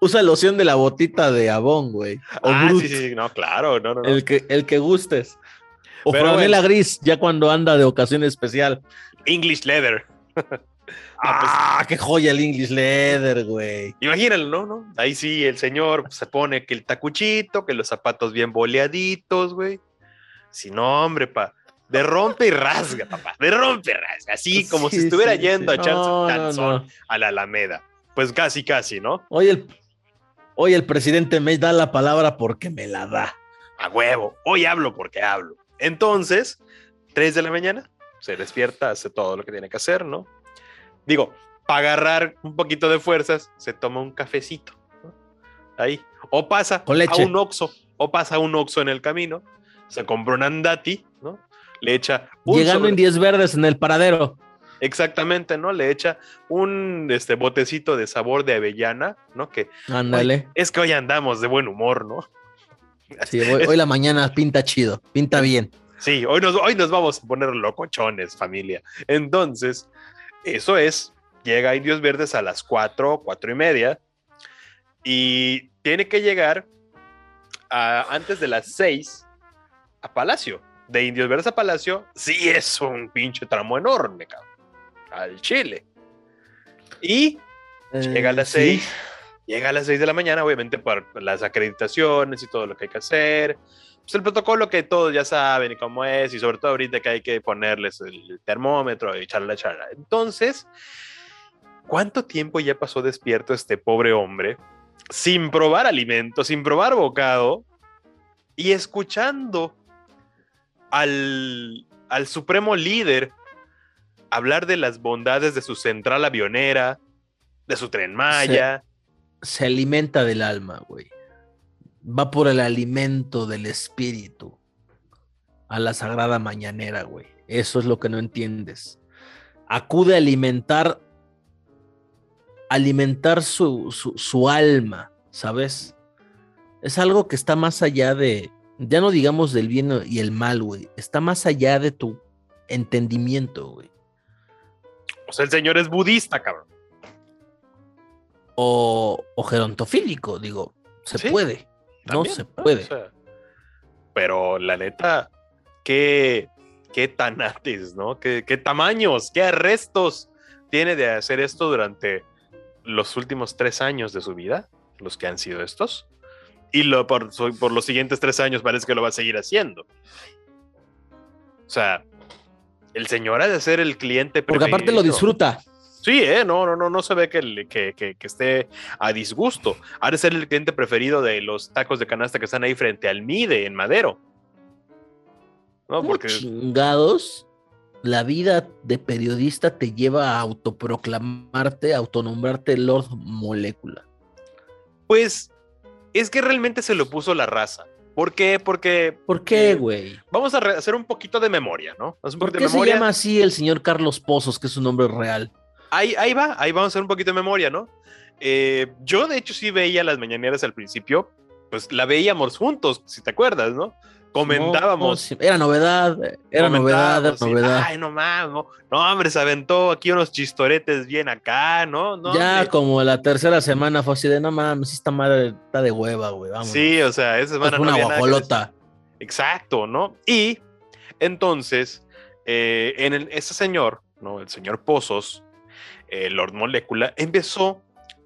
Usa loción de la botita de Avon, güey. O ah, Brut, sí, sí, no, claro, no, no, no. El, que, el que gustes. O franela bueno. gris, ya cuando anda de ocasión especial. English Leather. *laughs* Ah, qué joya el English Leather, güey. Imagínalo, ¿no? ¿no? Ahí sí, el señor se pone que el tacuchito, que los zapatos bien boleaditos, güey. Si no, hombre, pa. De rompe y rasga, papá. De rompe y rasga. Así como si estuviera sí, yendo sí. a echarse No, no. a la Alameda. Pues casi, casi, ¿no? Hoy el, hoy el presidente me da la palabra porque me la da. A huevo. Hoy hablo porque hablo. Entonces, 3 de la mañana, se despierta, hace todo lo que tiene que hacer, ¿no? Digo, para agarrar un poquito de fuerzas, se toma un cafecito. ¿no? Ahí. O pasa Con leche. a un oxo, o pasa a un oxo en el camino, se compra un andati, ¿no? Le echa un Llegando sobre- en 10 verdes en el paradero. Exactamente, ¿no? Le echa un este, botecito de sabor de avellana, ¿no? Que Ándale. es que hoy andamos de buen humor, ¿no? Sí, hoy, hoy la mañana pinta chido, pinta bien. Sí, hoy nos, hoy nos vamos a poner locochones, familia. Entonces, eso es, llega a Indios Verdes a las 4, 4 y media, y tiene que llegar a- antes de las 6 a Palacio. De Indios Verdes a Palacio, sí es un pinche tramo enorme, cabrón. Al Chile. Y llega a las Eh, sí. 6. Llega a las 6 de la mañana, obviamente, por las acreditaciones y todo lo que hay que hacer. Pues el protocolo que todos ya saben y cómo es, y sobre todo ahorita que hay que ponerles el termómetro y charla, charla. Entonces, ¿cuánto tiempo ya pasó despierto este pobre hombre sin probar alimento, sin probar bocado y escuchando al, al supremo líder hablar de las bondades de su central avionera, de su tren Maya? Se alimenta del alma, güey. Va por el alimento del espíritu a la sagrada mañanera, güey. Eso es lo que no entiendes. Acude a alimentar, alimentar su, su, su alma, ¿sabes? Es algo que está más allá de, ya no digamos del bien y el mal, güey. Está más allá de tu entendimiento, güey. O sea, el señor es budista, cabrón. O, o gerontofílico, digo, se Sí, puede. No se puede. O sea, pero la neta, qué, qué tanates, ¿no? Qué, qué tamaños, qué arrestos tiene de hacer esto durante los últimos tres años de su vida, los que han sido estos. Y lo, por, por los siguientes tres años parece que lo va a seguir haciendo. O sea, el señor ha de ser el cliente Porque aparte lo disfruta. Sí, ¿eh? No, no, no, no se ve que, que, que- que esté a disgusto. Ha de ser el cliente preferido de los tacos de canasta que están ahí frente al Mide en Madero. ¿no? ¿Cómo Porque chingados la vida de periodista te lleva a autoproclamarte, a autonombrarte Lord Molécula? Pues es que realmente se lo puso la raza. ¿Por qué? Porque ¿Por qué, Eh, güey? vamos a hacer un poquito de memoria, ¿no? Un ¿Por qué de se llama así el señor Carlos Pozos, que es su nombre real? Ahí, ahí va, ahí vamos a hacer un poquito de memoria, ¿no? Eh, yo, de hecho, sí veía las mañaneras al principio, pues la veíamos juntos, si te acuerdas, ¿no? Comentábamos. No, era novedad, era novedad, era novedad. Ay, no mames, no, no, hombre, se aventó aquí unos chistoretes bien acá, ¿no? no ya hombre. como la tercera semana fue así de no mames, esta madre está de hueva, güey. Vamos. Sí, o sea, esa semana no una guajolota. Exacto, ¿no? Y entonces, eh, en el- ese señor, ¿no? El señor Pozos, el Lord Molécula, empezó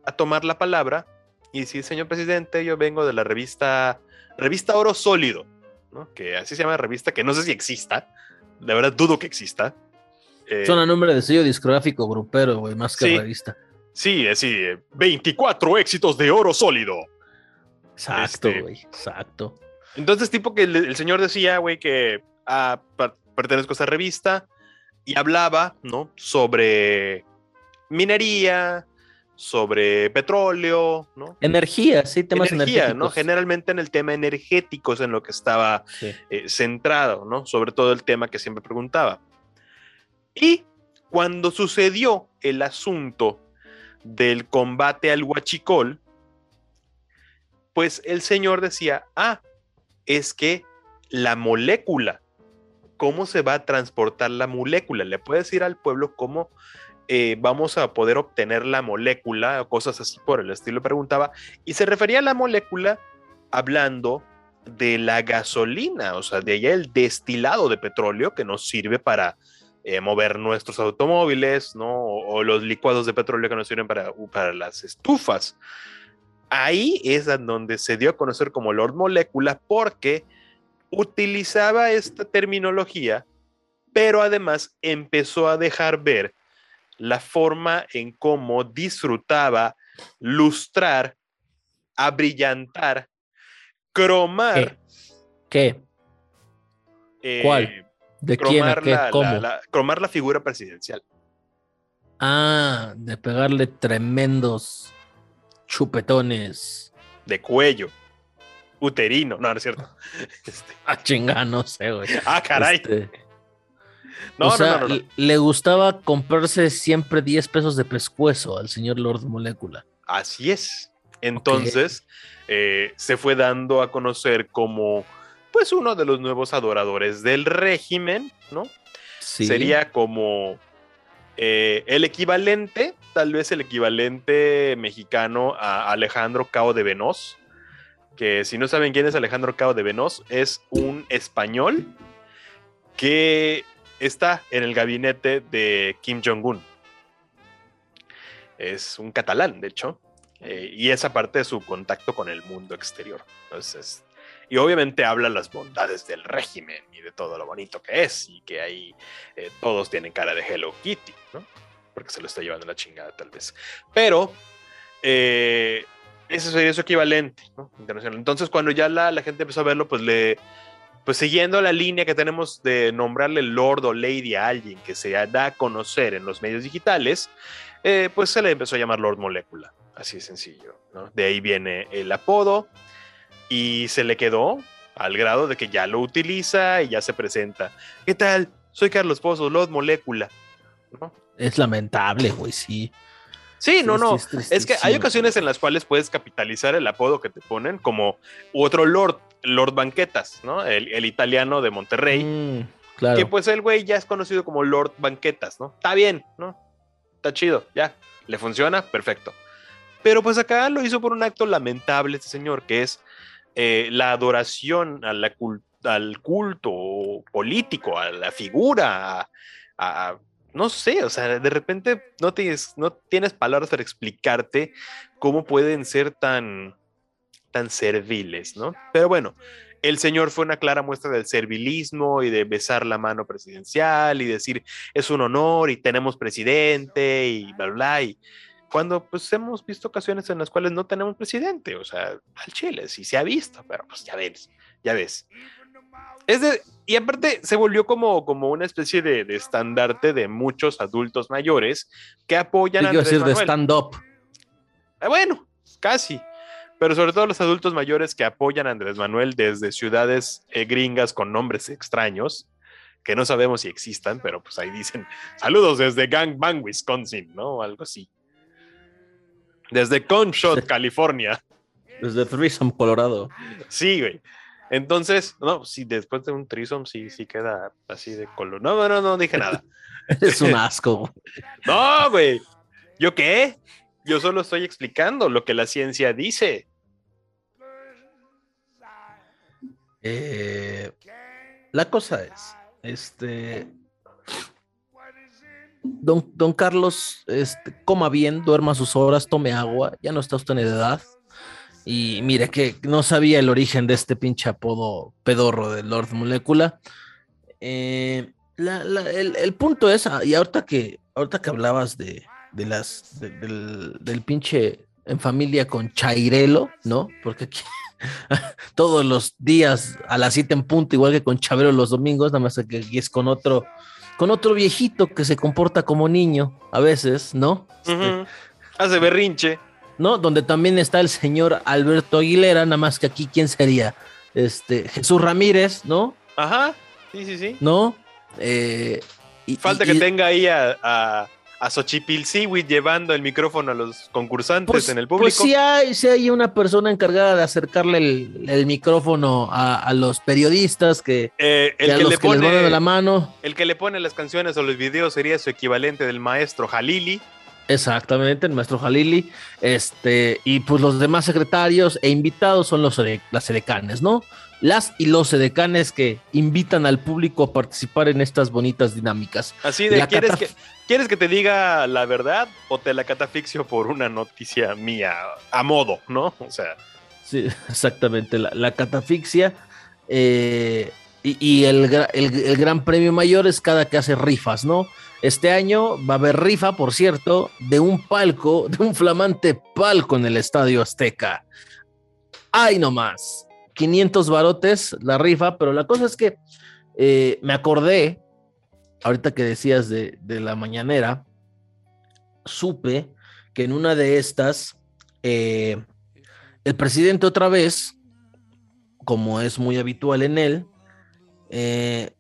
a tomar la palabra y decir, señor presidente, yo vengo de la revista, revista Oro Sólido, ¿no? Que así se llama la revista, que no sé si exista, de verdad dudo que exista. Eh, Suena nombre de sello discográfico grupero, güey, más que Sí. revista. sí, es sí, eh, 24 éxitos de Oro Sólido. Exacto, Este- güey, exacto. Entonces, tipo que el, el señor decía, güey, que ah, pertenezco a esta revista y hablaba, ¿no? Sobre minería, sobre petróleo, ¿no? Energía, sí, temas Energía, ¿no? energéticos. Generalmente en el tema energético es en lo que estaba Sí. eh, centrado, ¿no? Sobre todo el tema que siempre preguntaba. Y cuando sucedió el asunto del combate al huachicol, pues el señor decía, ah, es que la molécula, ¿cómo se va a transportar la molécula? ¿Le puedes decir al pueblo cómo eh, vamos a poder obtener la molécula o cosas así por el estilo? Preguntaba. Y se refería a la molécula hablando de la gasolina, o sea, de allá el destilado de petróleo que nos sirve para eh, mover nuestros automóviles, ¿no? O, o los licuados de petróleo que nos sirven para, para las estufas. Ahí es donde se dio a conocer como Lord Molécula porque utilizaba esta terminología, pero además empezó a dejar ver la forma en cómo disfrutaba lustrar, abrillantar, cromar. ¿Qué? eh, ¿Cuál? ¿De quién? ¿A cromar, qué? la, ¿Cómo? la- la- cromar la figura presidencial. Ah, de pegarle tremendos chupetones. De cuello, uterino, no, no es cierto. Este, *laughs* Ah, chinga, no sé, güey. ah, caray. Este, no, o no, sea, no, no, le- gustaba comprarse siempre 10 pesos de pescuezo al señor Lord Molécula. Así es. Entonces, eh, se fue dando a conocer como, pues, uno de los nuevos adoradores del régimen, ¿no? Sí. Sería como eh, el equivalente, tal vez el equivalente mexicano a Alejandro Cao de Venoz, que si no saben quién es Alejandro Cao de Venoz, es un español que está en el gabinete de Kim Jong-un. Es un catalán, de hecho, eh, y esa parte de su contacto con el mundo exterior. Entonces, y obviamente habla las bondades del régimen y de todo lo bonito que es, y que ahí eh, todos tienen cara de Hello Kitty, ¿no? Porque se lo está llevando la chingada, tal vez. Pero eh, ese sería su equivalente, ¿no? Internacional. Entonces, cuando ya la, la gente empezó a verlo, pues le. Pues siguiendo la línea que tenemos de nombrarle Lord o Lady a alguien que se da a conocer en los medios digitales, eh, pues se le empezó a llamar Lord Molécula. Así de sencillo, ¿no? De ahí viene el apodo y se le quedó al grado de que ya lo utiliza y ya se presenta. ¿Qué tal? Soy Carlos Pozos, Lord Molécula. ¿no? Es lamentable, güey, sí. Sí, no, no. es Es que hay ocasiones en las cuales puedes capitalizar el apodo que te ponen, como otro Lord, Lord Banquetas, ¿no? El, el italiano de Monterrey, Mm, claro. que pues el güey ya es conocido como Lord Banquetas, ¿no? Está bien, ¿no? Está chido, ya. ¿Le funciona? Perfecto. Pero pues acá lo hizo por un acto lamentable este señor, que es eh, la adoración a la cul- al culto político, a la figura, a- a- no sé, o sea, de repente no tienes, no tienes palabras para explicarte cómo pueden ser tan, tan serviles, ¿no? Pero bueno, el señor fue una clara muestra del servilismo y de besar la mano presidencial y decir es un honor y tenemos presidente y bla, bla, bla. Y cuando pues hemos visto ocasiones en las cuales no tenemos presidente, o sea, al Chile sí se ha visto, pero pues ya ves, ya ves. Es de, y aparte se volvió como, como una especie de, de estandarte de muchos adultos mayores que apoyan a decir de stand-up. Ah, bueno, casi. Pero sobre todo los adultos mayores que apoyan a Andrés Manuel desde ciudades eh, gringas con nombres extraños, que no sabemos si existan, pero pues ahí dicen, saludos desde Gang Bang, Wisconsin, ¿no? Algo así. Desde Conshot, *laughs* California. Desde Threesome, Colorado. Sí, güey. Entonces, no, si después de un threesome sí, sí queda así de color. No, no, no, no dije nada. *laughs* es un asco. *laughs* no, güey. ¿Yo qué? Yo solo estoy explicando lo que la ciencia dice. Eh, la cosa es, este, don, don Carlos, este, coma bien, duerma sus horas, tome agua, ya no está usted en edad. Y mire que no sabía el origen de este pinche apodo pedorro de Lord Molecula. Eh, el, punto es, ah, y ahorita que, ahorita que hablabas de, de las del, del, pinche en familia con Chairelo, ¿no? Porque aquí *laughs* todos los días a las 7 en punto, igual que con Chabelo los domingos, nada más que aquí es con otro, con otro viejito que se comporta como niño a veces, ¿no? Este, Hace berrinche. ¿No? Donde también está el señor Alberto Aguilera, nada más que aquí, ¿quién sería? Este, Jesús Ramírez, ¿no? Ajá, sí, sí, sí. ¿No? Eh, y, Falta que tenga ahí a a Xochipil llevando el micrófono a los concursantes pues, en el pues público. Pues sí hay, sí hay una persona encargada de acercarle el, micrófono a, los periodistas que, eh, el que, le pone, de la mano. El que le pone las canciones o los videos sería su equivalente del maestro Jalili. Exactamente, el maestro Jalili. Este, y pues los demás secretarios e invitados son los las edecanes, ¿no? Las y los edecanes que invitan al público a participar en estas bonitas dinámicas. Así de, ¿quieres que, ¿quieres que te diga la verdad o te la catafixio por una noticia mía a modo, ¿no? O sea. Sí, *laughs* exactamente, la, catafixia. Eh, y, el, el, gran premio mayor es cada que hace rifas, ¿no? Este año va a haber rifa, por cierto, de un palco, de un flamante palco en el Estadio Azteca. ¡Ay, no más! 500 barotes la rifa, pero la cosa es que eh, me acordé, ahorita que decías de, la mañanera, supe que en una de estas, eh, el presidente otra vez, como es muy habitual en él, eh,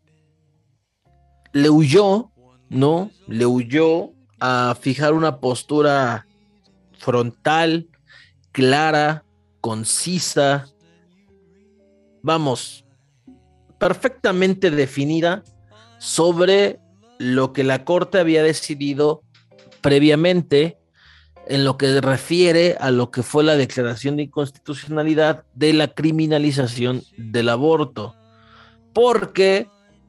le huyó ¿no? Le huyó a fijar una postura frontal, clara, concisa, vamos, perfectamente definida sobre lo que la Corte había decidido previamente en lo que refiere a lo que fue la declaración de inconstitucionalidad de la criminalización del aborto. Porque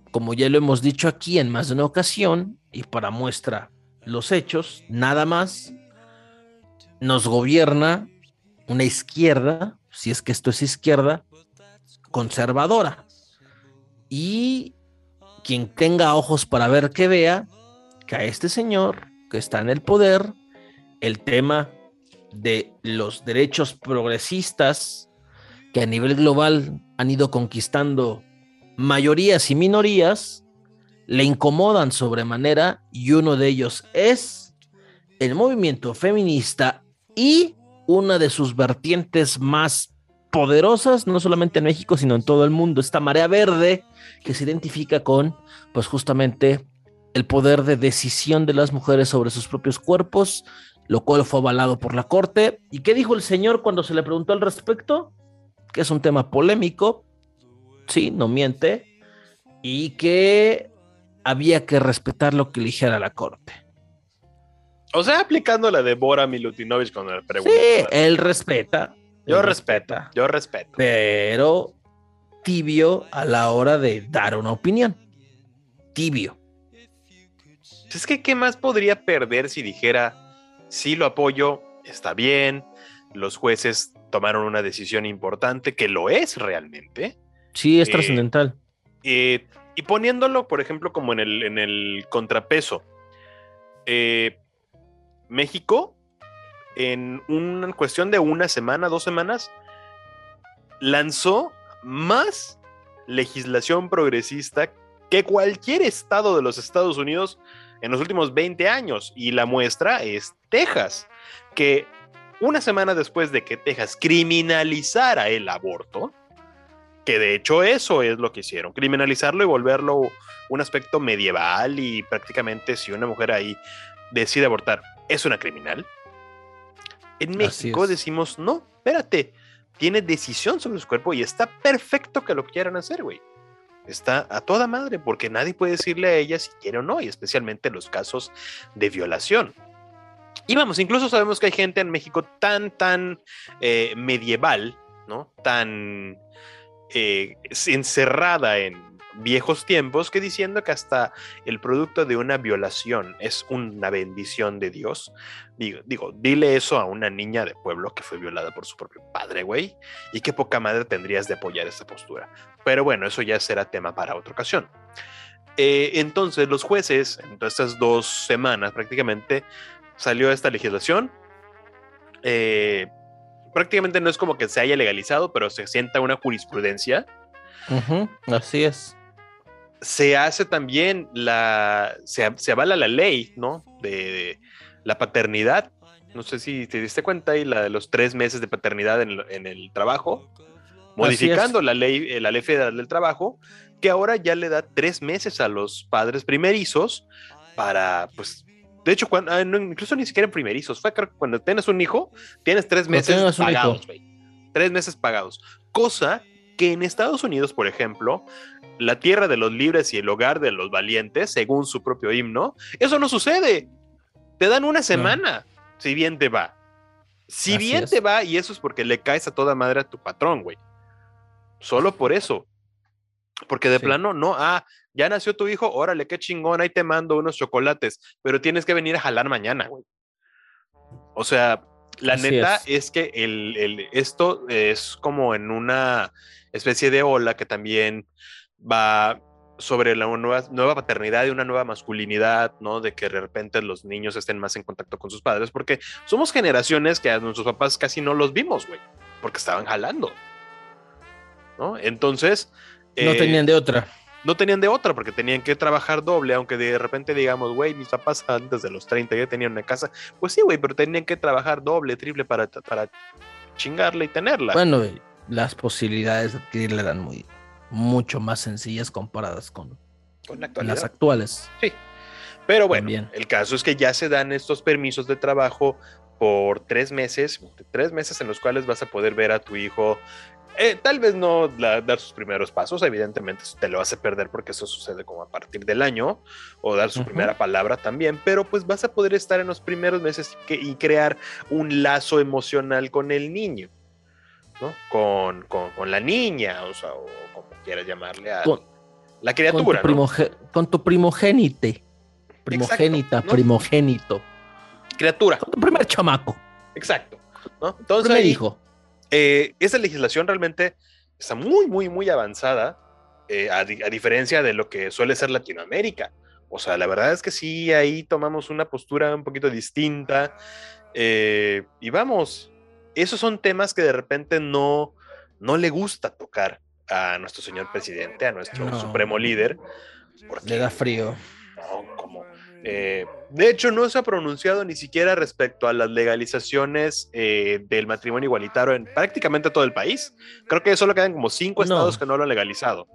como ya lo hemos dicho aquí en más de una ocasión, y para muestra los hechos, nada más nos gobierna una izquierda, si es que esto es izquierda, conservadora. Y quien tenga ojos para ver que vea que a este señor que está en el poder, el tema de los derechos progresistas que a nivel global han ido conquistando mayorías y minorías le incomodan sobremanera y uno de ellos es el movimiento feminista y una de sus vertientes más poderosas, no solamente en México, sino en todo el mundo, esta marea verde que se identifica con, pues justamente, el poder de decisión de las mujeres sobre sus propios cuerpos, lo cual fue avalado por la Corte. ¿Y qué dijo el señor cuando se le preguntó al respecto? Que es un tema polémico, sí, no miente, y que había que respetar lo que eligiera la corte. O sea, aplicando la de Bora Milutinovich con el pregunta. Sí, él respeta. Yo respeto, yo respeto. Pero tibio a la hora de dar una opinión. Tibio. Es que, ¿qué más podría perder si dijera, sí lo apoyo, está bien, los jueces tomaron una decisión importante, que lo es realmente? Sí, es eh, trascendental. Eh, y poniéndolo, por ejemplo, como en el, en el contrapeso, eh, México, en una cuestión de una semana, dos semanas, lanzó más legislación progresista que cualquier estado de los Estados Unidos en los últimos 20 años. Y la muestra es Texas, que una semana después de que Texas criminalizara el aborto, que de hecho eso es lo que hicieron, criminalizarlo y volverlo un aspecto medieval y prácticamente si una mujer ahí decide abortar, es una criminal. En México decimos, no, espérate, tiene decisión sobre su cuerpo y está perfecto que lo quieran hacer, güey. Está a toda madre porque nadie puede decirle a ella si quiere o no, y especialmente en los casos de violación. Y vamos, incluso sabemos que hay gente en México tan, tan eh, medieval, ¿no? Tan eh, encerrada en viejos tiempos que diciendo que hasta el producto de una violación es una bendición de Dios. Digo, digo, dile eso a una niña de pueblo que fue violada por su propio padre, güey, y qué poca madre tendrías de apoyar esa postura. Pero bueno, eso ya será tema para otra ocasión. Eh, entonces, los jueces, en todas estas dos semanas prácticamente, salió esta legislación. Eh, prácticamente no es como que se haya legalizado, pero se sienta una jurisprudencia. así es se hace también la, se, avala la ley, ¿no? De, la paternidad. No sé si te diste cuenta ahí, la de los tres meses de paternidad en, el trabajo, modificando la ley, eh, la ley federal del trabajo, que ahora ya le da tres meses a los padres primerizos para, pues, de hecho, cuando, ah, incluso ni siquiera en primerizos, fue cuando tienes un hijo, tienes tres meses pagados, güey. Tres meses pagados. Cosa que en Estados Unidos, por ejemplo, la tierra de los libres y el hogar de los valientes, según su propio himno, eso no sucede. Te dan una semana, si bien te va. Si bien te va, y eso es porque le caes a toda madre a tu patrón, güey. Solo por eso. Porque de plano, no, ah, ya nació tu hijo, órale, qué chingón, ahí te mando unos chocolates, pero tienes que venir a jalar mañana, güey. O sea, la neta es. que el, esto es como en una especie de ola que también va sobre la nueva, nueva paternidad y una nueva masculinidad, ¿no? De que de repente los niños estén más en contacto con sus padres, porque somos generaciones que a nuestros papás casi no los vimos, güey, porque estaban jalando, ¿no? Entonces... No eh, tenían de otra. No tenían de otra, porque tenían que trabajar doble, aunque de repente digamos, güey, mis papás antes de los 30 ya tenían una casa, pues sí, güey, pero tenían que trabajar doble, triple para, para chingarla y tenerla. Bueno, las posibilidades de adquirirla eran muy, mucho más sencillas comparadas con, las actuales. Sí. Pero bueno, el caso es que ya se dan estos permisos de trabajo por tres meses, tres meses en los cuales vas a poder ver a tu hijo. Eh, tal vez no dar sus primeros pasos, evidentemente te lo hace perder porque eso sucede como a partir del año, o dar su primera palabra también, pero pues vas a poder estar en los primeros meses y crear un lazo emocional con el niño. ¿no? Con, con, la niña, o sea, o como quieras llamarle a la criatura. Con tu, con tu primogénite. Primogénita, primogénito. Criatura. Con tu primer chamaco. Exacto. ¿no? Entonces, primer hijo. Eh, esa legislación realmente está muy, muy, muy avanzada, eh, a, diferencia de lo que suele ser Latinoamérica. O sea, la verdad es que sí, ahí tomamos una postura un poquito distinta. Eh, y vamos, esos son temas que de repente no, no le gusta tocar a nuestro señor presidente, a nuestro supremo líder. Porque, le da frío. No, como, eh, de hecho, no se ha pronunciado ni siquiera respecto a las legalizaciones eh, del matrimonio igualitario en prácticamente todo el país. Creo que solo quedan como cinco estados que no lo han legalizado.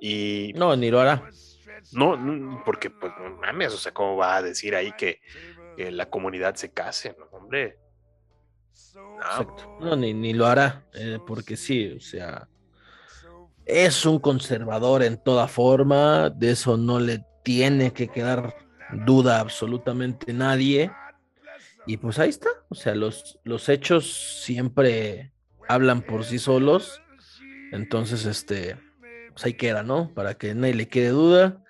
Y, no, ni lo hará. No, porque, pues, mames, o sea, ¿cómo va a decir ahí que, que la comunidad se case? No, hombre. No, ni, lo hará, eh, porque sí, o sea, es un conservador en toda forma, de eso no le tiene que quedar duda absolutamente nadie. Y pues ahí está, o sea, los, los hechos siempre hablan por sí solos. Entonces, este, pues ahí queda, ¿no? Para que nadie le quede duda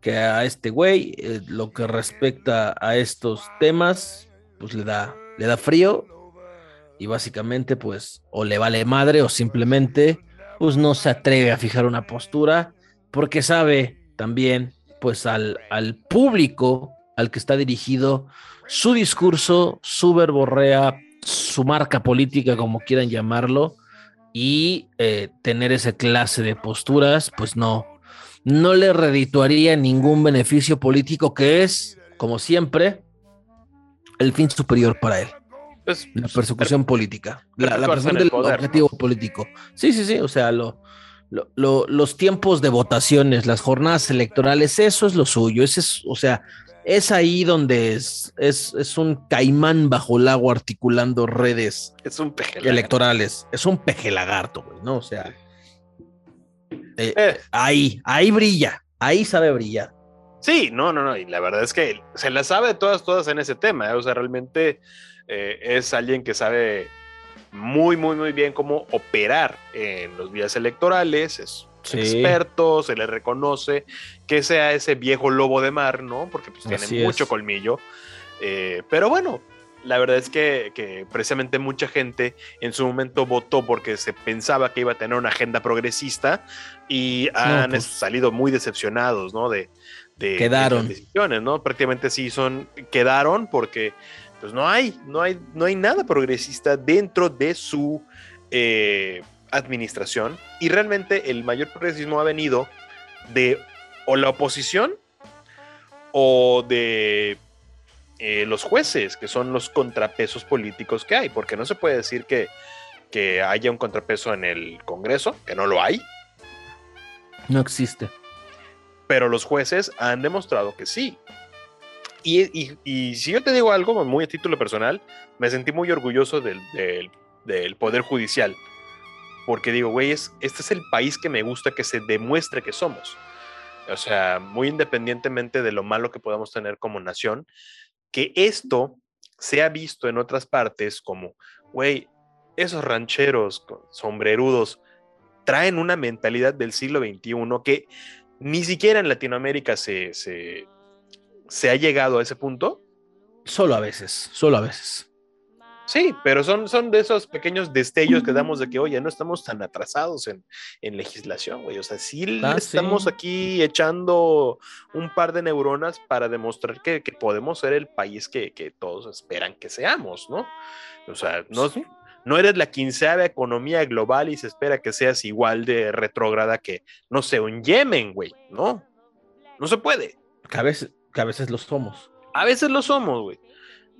que a este güey, eh, lo que respecta a estos temas, pues le da, le da frío y básicamente pues o le vale madre o simplemente pues no se atreve a fijar una postura porque sabe también pues al, al público al que está dirigido su discurso, su verborrea, su marca política, como quieran llamarlo, y eh, tener esa clase de posturas, pues no, no le redituaría ningún beneficio político que es, como siempre, el fin superior para él. Pues, la persecución política, la, persecución el del poder, objetivo político. Sí, sí, sí, o sea, lo, lo- lo- los tiempos de votaciones, las jornadas electorales, eso es lo suyo, ese es, o sea, es ahí donde es, es, es un caimán bajo el agua articulando redes Es un peje. electorales, es un peje lagarto, güey, ¿no? O sea, eh, Eh, ahí, ahí brilla, ahí sabe brillar. Sí, no, no, no. Y la verdad es que se la sabe todas, todas en ese tema. ¿eh? O sea, realmente eh, es alguien que sabe muy, muy, muy bien cómo operar en los días electorales. Es Sí. experto, se le reconoce que sea ese viejo lobo de mar, ¿no? Porque pues, tiene Así es. mucho colmillo. Eh, pero bueno, la verdad es que, que precisamente mucha gente en su momento votó porque se pensaba que iba a tener una agenda progresista y han pues. salido muy decepcionados, ¿no? De, de- Quedaron. decisiones, ¿no? Prácticamente sí son, quedaron porque pues no hay, no hay, no hay nada progresista dentro de su eh, administración y realmente el mayor progresismo ha venido de o la oposición o de eh, los jueces, que son los contrapesos políticos que hay, porque no se puede decir que, que haya un contrapeso en el Congreso, que no lo hay, No existe. pero los jueces han demostrado que sí. Y, si yo te digo algo, muy a título personal, me sentí muy orgulloso del, del- Poder Judicial, porque digo, güey, es- este es el país que me gusta que se demuestre que somos. O sea, muy independientemente de lo malo que podamos tener como nación, que esto se ha visto en otras partes como, güey, esos rancheros sombrerudos traen una mentalidad del siglo XXI que ni siquiera en Latinoamérica se, se, se ha llegado a ese punto. Solo a veces, solo a veces. Sí, pero son, son de esos pequeños destellos que damos de que, oye, no estamos tan atrasados en, en legislación, güey. O sea, sí Ah, estamos sí. aquí echando un par de neuronas para demostrar que, que podemos ser el país que, que todos esperan que seamos, ¿no? O sea, no, Sí. no eres la quinceava economía global y se espera que seas igual de retrógrada que, no sé, un Yemen, güey, ¿no? No se puede. Que a veces, que a veces lo somos. A veces lo somos, güey.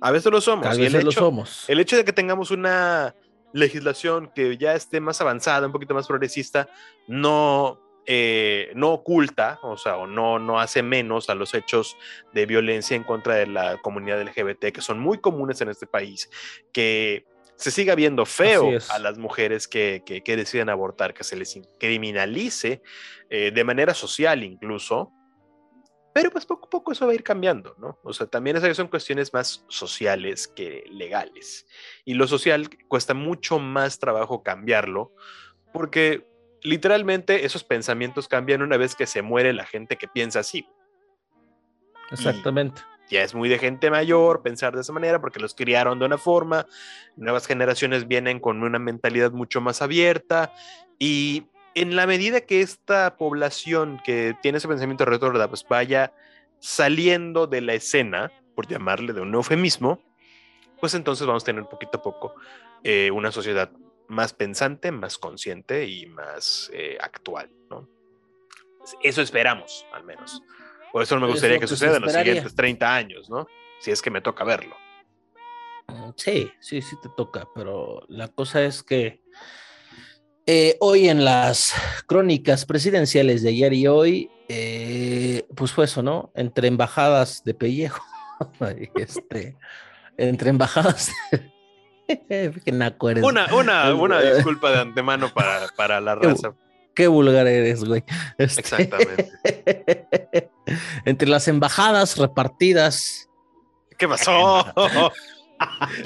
A veces lo somos. A Y el veces lo hecho- somos. el hecho de que tengamos una legislación que ya esté más avanzada, un poquito más progresista, no, eh, no oculta, o sea, o no, no hace menos a los hechos de violencia en contra de la comunidad LGBT, que son muy comunes en este país, que se siga viendo feo a las mujeres que, que, que deciden abortar, que se les criminalice eh, de manera social incluso, pero pues poco a poco eso va a ir cambiando, ¿no? O sea, también esas son cuestiones más sociales que legales. Y lo social cuesta mucho más trabajo cambiarlo, porque literalmente esos pensamientos cambian una vez que se muere la gente que piensa así. Exactamente. Ya es muy de gente mayor pensar de esa manera porque los criaron de una forma, nuevas generaciones vienen con una mentalidad mucho más abierta y en la medida que esta población que tiene ese pensamiento retrógrado pues vaya saliendo de la escena, por llamarle de un eufemismo, pues entonces vamos a tener poquito a poco eh, una sociedad más pensante, más consciente y más eh, actual, ¿no? Eso esperamos, al menos. Por eso me Es gustaría que, se suceda en los siguientes 30 años, ¿no? Si es que me toca verlo. Mm, Sí, sí, sí te toca, pero la cosa es que eh, hoy en las crónicas presidenciales de ayer y hoy, eh, pues fue eso, ¿no? Entre embajadas de pellejo, *laughs* este, entre embajadas. Qué naco eres. Una, una, una Eh, disculpa de antemano para, para la raza. Qué vulgar eres, güey. Este, Exactamente. *laughs* entre las embajadas repartidas. ¿Qué pasó? *laughs*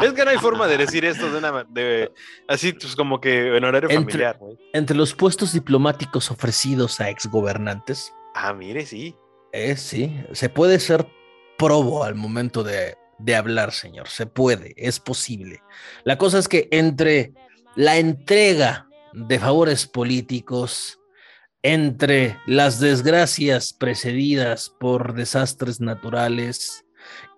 es que no hay forma de decir esto de una ma- de así pues como que en horario Entre- familiar. Entre los puestos diplomáticos ofrecidos a exgobernantes. Ah, mire, sí. Eh, sí, se puede ser probo al momento de, de hablar, señor. Se puede, es posible. La cosa es que entre la entrega de favores políticos, entre las desgracias precedidas por desastres naturales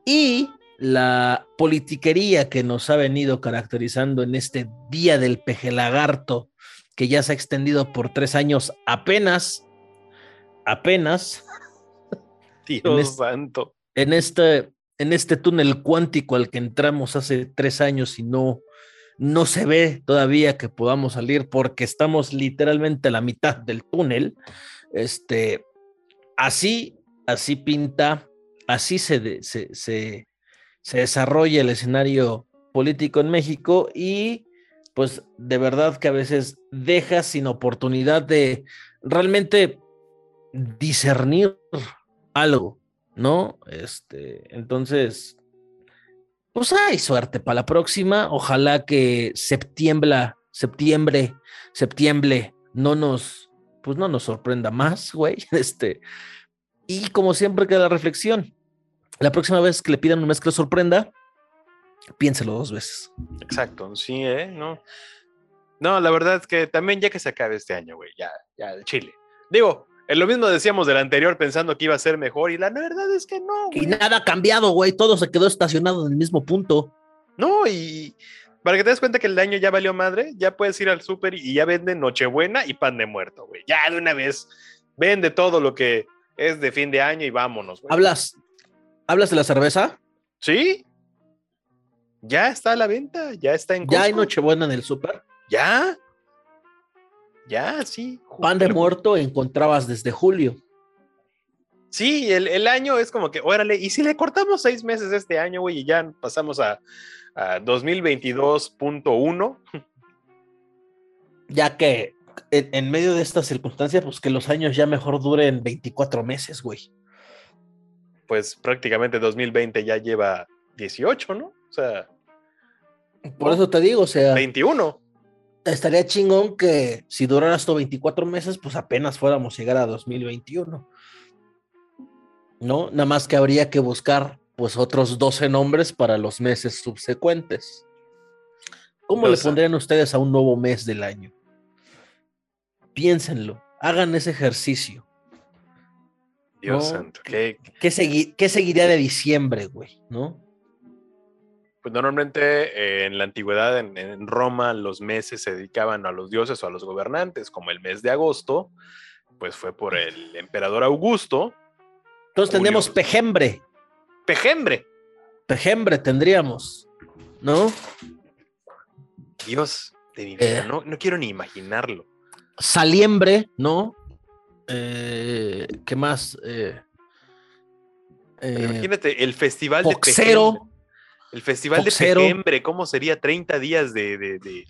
y la politiquería que nos ha venido caracterizando en este día del peje lagarto que ya se ha extendido por tres años apenas, apenas. *laughs* Dios En es- santo. en este, en este túnel cuántico al que entramos hace tres años y no, no se ve todavía que podamos salir porque estamos literalmente a la mitad del túnel. Este, así, así pinta, así se, de- se, se, se desarrolla el escenario político en México y pues de verdad que a veces deja sin oportunidad de realmente discernir algo, ¿no? Este, entonces, pues hay suerte para la próxima. Ojalá que septiembre, septiembre, septiembre no nos, pues no nos sorprenda más, güey. *laughs* Este, y como siempre queda la reflexión. La próxima vez que le pidan un mes que lo sorprenda, piénselo dos veces. Exacto, sí, ¿eh? No. No, la verdad es que también ya que se acabe este año, güey, ya, ya, Chile. Digo, eh, lo mismo decíamos del anterior pensando que iba a ser mejor y la verdad es que no, Y nada ha cambiado, güey. Todo se quedó estacionado en el mismo punto. No, y para que te des cuenta que el año ya valió madre, ya puedes ir al súper y ya venden Nochebuena y pan de muerto, güey. Ya de una vez vende todo lo que es de fin de año y vámonos, güey. ¿Hablas, ¿hablas de la cerveza? ¿Sí? Ya está a la venta, ya está en Ya hay. Nochebuena en el súper. ¿Ya? Ya, sí. Pan de muerto encontrabas desde julio. Sí, el, el año es como que, órale, y si le cortamos seis meses este año, güey, y ya pasamos a, a 2022.1, Ya que en, en medio de esta circunstancia, pues que los años ya mejor duren 24 meses, güey. Pues prácticamente 2020 ya lleva 18, ¿no? O sea, Por eso te digo, o sea, 21. estaría chingón que si durara esto 24 meses, pues apenas fuéramos a llegar a 2021. ¿No? Nada más que habría que buscar pues otros 12 nombres para los meses subsecuentes. ¿Cómo le pondrían ustedes a un nuevo mes del año? Piénsenlo, hagan ese ejercicio. Dios No, santo. ¿Qué, segui- qué seguiría de diciembre, güey? ¿No? pues normalmente eh, en la antigüedad, en, en Roma, los meses se dedicaban a los dioses o a los gobernantes, como el mes de agosto, pues fue por el emperador Augusto. Entonces Julio. tendríamos pejembre, Pejembre. pejembre tendríamos, ¿no? Dios de mi vida, Eh. no, no quiero ni imaginarlo. Saliembre, ¿no? Eh, ¿Qué más? Eh, eh, imagínate, el festival de Foxero. Pejembre. El festival de Pejembre, ¿cómo sería 30 días de, de, de-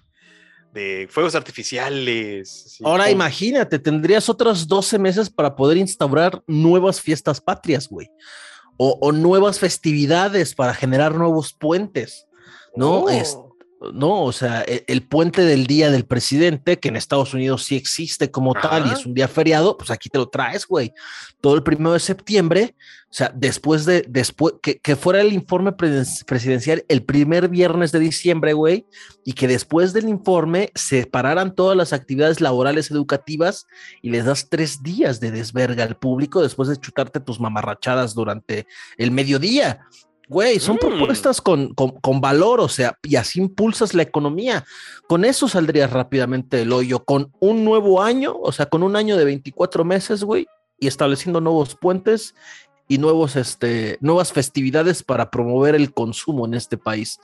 de fuegos artificiales? Sí, Ahora ¿cómo? imagínate, tendrías otros 12 meses para poder instaurar nuevas fiestas patrias, güey. O, o nuevas festividades para generar nuevos puentes, ¿no? Oh. Es- no, o sea, e- el, puente del día del presidente, que en Estados Unidos sí existe como tal y es un día feriado, pues aquí te lo traes, güey. Todo el primero de septiembre, o sea, después de, después, que, que fuera el informe presidencial el primer viernes de diciembre, güey, y que después del informe se pararan todas las actividades laborales educativas y les das tres días de desverga al público después de chutarte tus mamarrachadas durante el mediodía. Güey, son Mm. propuestas con, con, con valor, o sea, y así impulsas la economía. Con eso saldrías rápidamente del hoyo, con un nuevo año, o sea, con un año de 24 meses, güey, y estableciendo nuevos puentes y nuevos, este, nuevas festividades para promover el consumo en este país.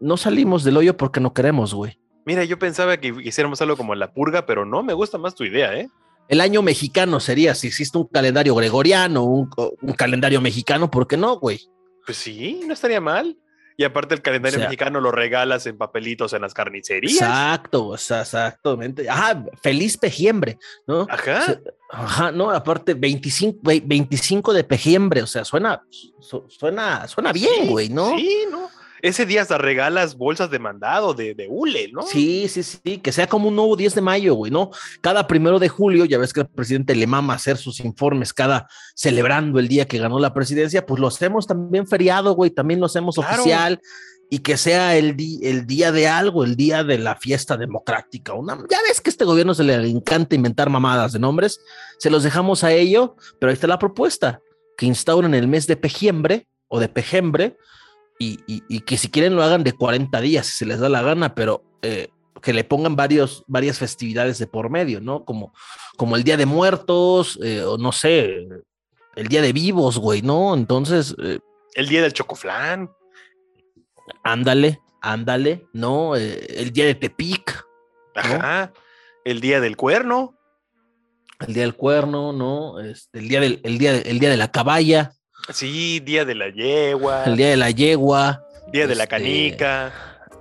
No salimos del hoyo porque no queremos, güey. Mira, yo pensaba que hiciéramos algo como la purga, pero no, me gusta más tu idea, ¿eh? El año mexicano sería, si existe un calendario gregoriano, un, un calendario mexicano, ¿por qué no, güey? Pues sí, no estaría mal. Y aparte el calendario O sea- mexicano lo regalas en papelitos en las carnicerías. Exacto, o sea, exactamente. Ajá, feliz pejiembre, ¿no? Ajá. O sea, Ajá, no, aparte 25, ve- 25 de pejiembre, o sea, suena, su- suena, suena bien, Sí, güey, ¿no? Sí, ¿no? Ese día hasta regalas bolsas de mandado de, de hule, ¿no? Sí, sí, sí, que sea como un nuevo 10 de mayo, güey, ¿no? Cada primero de julio, ya ves que el presidente le mama hacer sus informes cada celebrando el día que ganó la presidencia, pues lo hacemos también feriado, güey, también lo hacemos Claro. oficial y que sea el, di- el día de algo, el día de la fiesta democrática. Una, ya ves que a este gobierno se le encanta inventar mamadas de nombres, se los dejamos a ello, pero ahí está la propuesta, que instauren el mes de pejiembre o de pejembre y, y- y que si quieren lo hagan de 40 días, si se les da la gana, pero eh, que le pongan varios, varias festividades de por medio, ¿no? Como, como el Día de Muertos, eh, o no sé, el Día de Vivos, güey, ¿no? Entonces... Eh, el Día del Chocoflán. Ándale, ándale, ¿no? El Día de Tepic. Ajá. El Día del Cuerno. El Día del Cuerno, ¿no? Este, el, día del, el, día, el Día de la Caballa. Sí, Día de la Yegua. El Día de la Yegua. Día de la este, Canica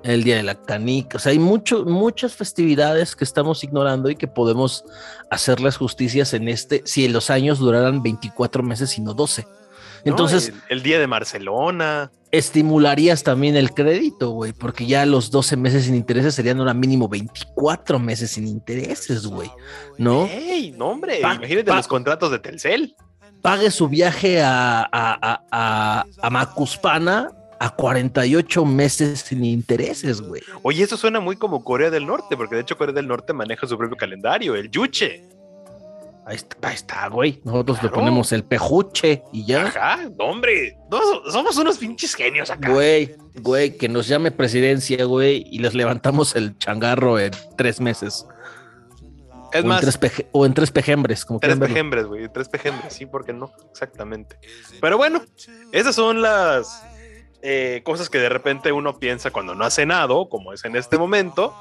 el Día de la Canica. O sea, hay mucho, muchas festividades que estamos ignorando y que podemos hacerles justicias en este, si en los años duraran 24 meses y no 12. Entonces. el, Día de Barcelona. Estimularías también el crédito, güey, porque ya los 12 meses sin intereses serían ahora mínimo 24 meses sin intereses, güey. ¿No? ¡Ey! No, hombre. Imagínate los contratos de Telcel. Pague su viaje a, a, a, a Macuspana a 48 meses sin intereses, güey. Oye, eso suena muy como Corea del Norte, porque de hecho Corea del Norte maneja su propio calendario, el yuche. Ahí está, güey. Nosotros le ponemos el pejuche y ya. Ajá, hombre. somos unos pinches genios acá. Güey, güey, que nos llame presidencia, güey, y les levantamos el changarro en tres meses. Es o, más, en tres o en tres pejembres. Como tres pejembres, güey. Tres pejembres, sí, porque no, exactamente. Pero bueno, esas son las eh, cosas que de repente uno piensa cuando no ha cenado, como es en este momento.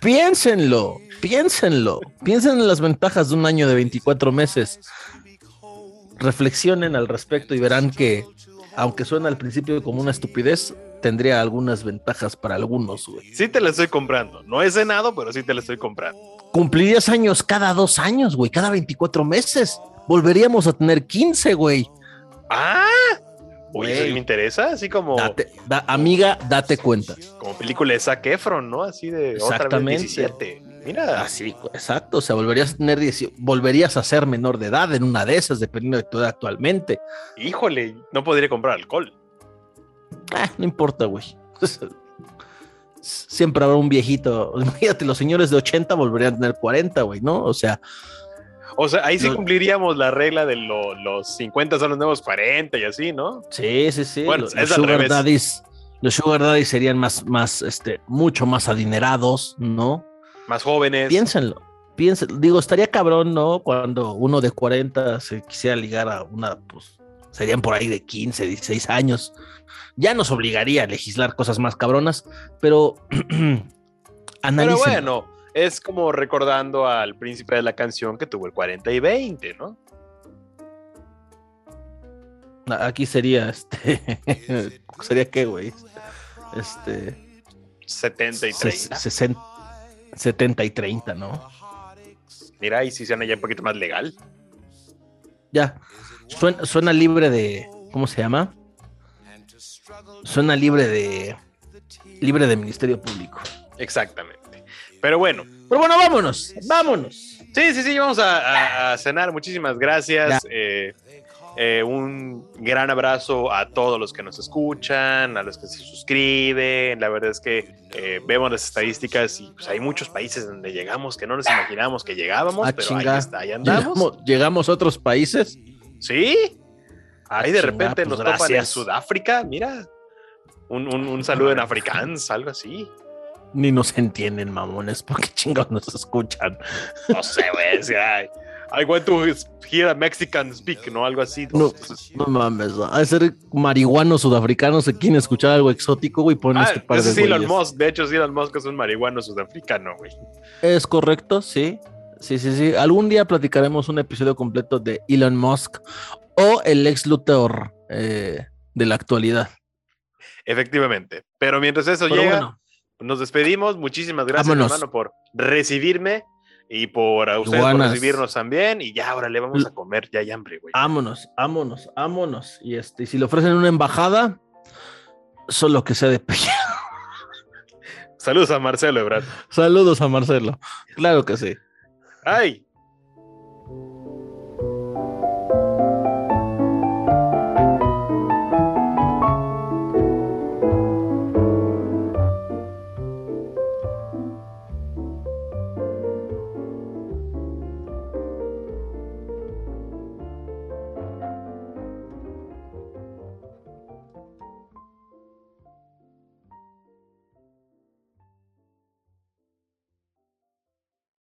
Piénsenlo, piénsenlo, piensen en las ventajas de un año de 24 meses. Reflexionen al respecto y verán que, aunque suena al principio como una estupidez, tendría algunas ventajas para algunos, güey. Sí te la estoy comprando. No he cenado, pero sí te la estoy comprando. Cumplirías años cada dos años, güey, cada 24 meses. Volveríamos a tener 15, güey. Ah, Uy, eso me interesa, así como. amiga, date cuenta. Como película de Zac Efron, ¿no? Así de Exactamente. 17. Mira. Así, exacto. O sea, volverías a tener volverías a ser menor de edad en una de esas, dependiendo de tu edad actualmente. Híjole, no podría comprar alcohol. Ah, no importa, güey. Siempre habrá un viejito. *laughs* Imagínate, los señores de 80 volverían a tener 40, güey, ¿no? O sea, o sea, ahí sí cumpliríamos la regla de los 50 son los nuevos 40 y así, ¿no? Sí, sí, sí. Bueno, los, sugar daddies, los sugar daddies serían más, más, este, mucho más adinerados, ¿no? Más jóvenes. Piénsenlo. Piénsenlo. Digo, estaría cabrón, ¿no? Cuando uno de 40 se quisiera ligar a una, pues, serían por ahí de 15, 16 años. Ya nos obligaría a legislar cosas más cabronas, pero *clears throat* Pero bueno, es como recordando al príncipe de la canción que tuvo el 40 y 20, ¿no? Aquí sería este. *laughs* ¿Sería qué, güey? Este. 70 y 30. 70 y 30, ¿no? Mira, y si suena ya un poquito más legal. Ya. Suena, suena libre de. ¿Cómo se llama? Suena libre de. Libre de Ministerio Público. Exactamente. Pero bueno. Pero bueno, vámonos, vámonos. Sí, sí, sí, vamos a, cenar. Muchísimas gracias. Eh, eh, un gran abrazo a todos los que nos escuchan, a los que se suscriben. La verdad es que eh, vemos las estadísticas y pues, hay muchos países donde llegamos que no nos imaginamos que llegábamos, ah, pero ahí está, ahí andamos. ¿Llegamos, a otros países? Sí. Ah, ahí de repente pues nos topan en Sudáfrica, mira. Un, un, un saludo en afrikaans, algo así ni nos entienden, mamones, *laughs* porque chingados nos escuchan. No sé, güey. I, want to hear a Mexican speak, ¿no? Algo así. No, no mames, a ser marihuanos sudafricanos se quieren escuchar algo exótico, güey, ponen ah, este par de es Elon Musk, de hecho, sí, Elon Musk es un marihuano sudafricano, güey. Es correcto, sí. Sí, sí, sí. Algún día platicaremos un episodio completo de Elon Musk o el ex Luthor eh, de la actualidad. Efectivamente. Pero mientras eso llega, nos despedimos. Muchísimas gracias, hermano, por recibirme y por a ustedes por recibirnos también. Y ya, ahora le vamos a comer, ya hay hambre, güey. Vámonos, vámonos, vámonos. Y este, si le ofrecen una embajada, solo que sea de. *laughs* Saludos a Marcelo, Ebrard. Saludos a Marcelo. Claro que sí. Ay.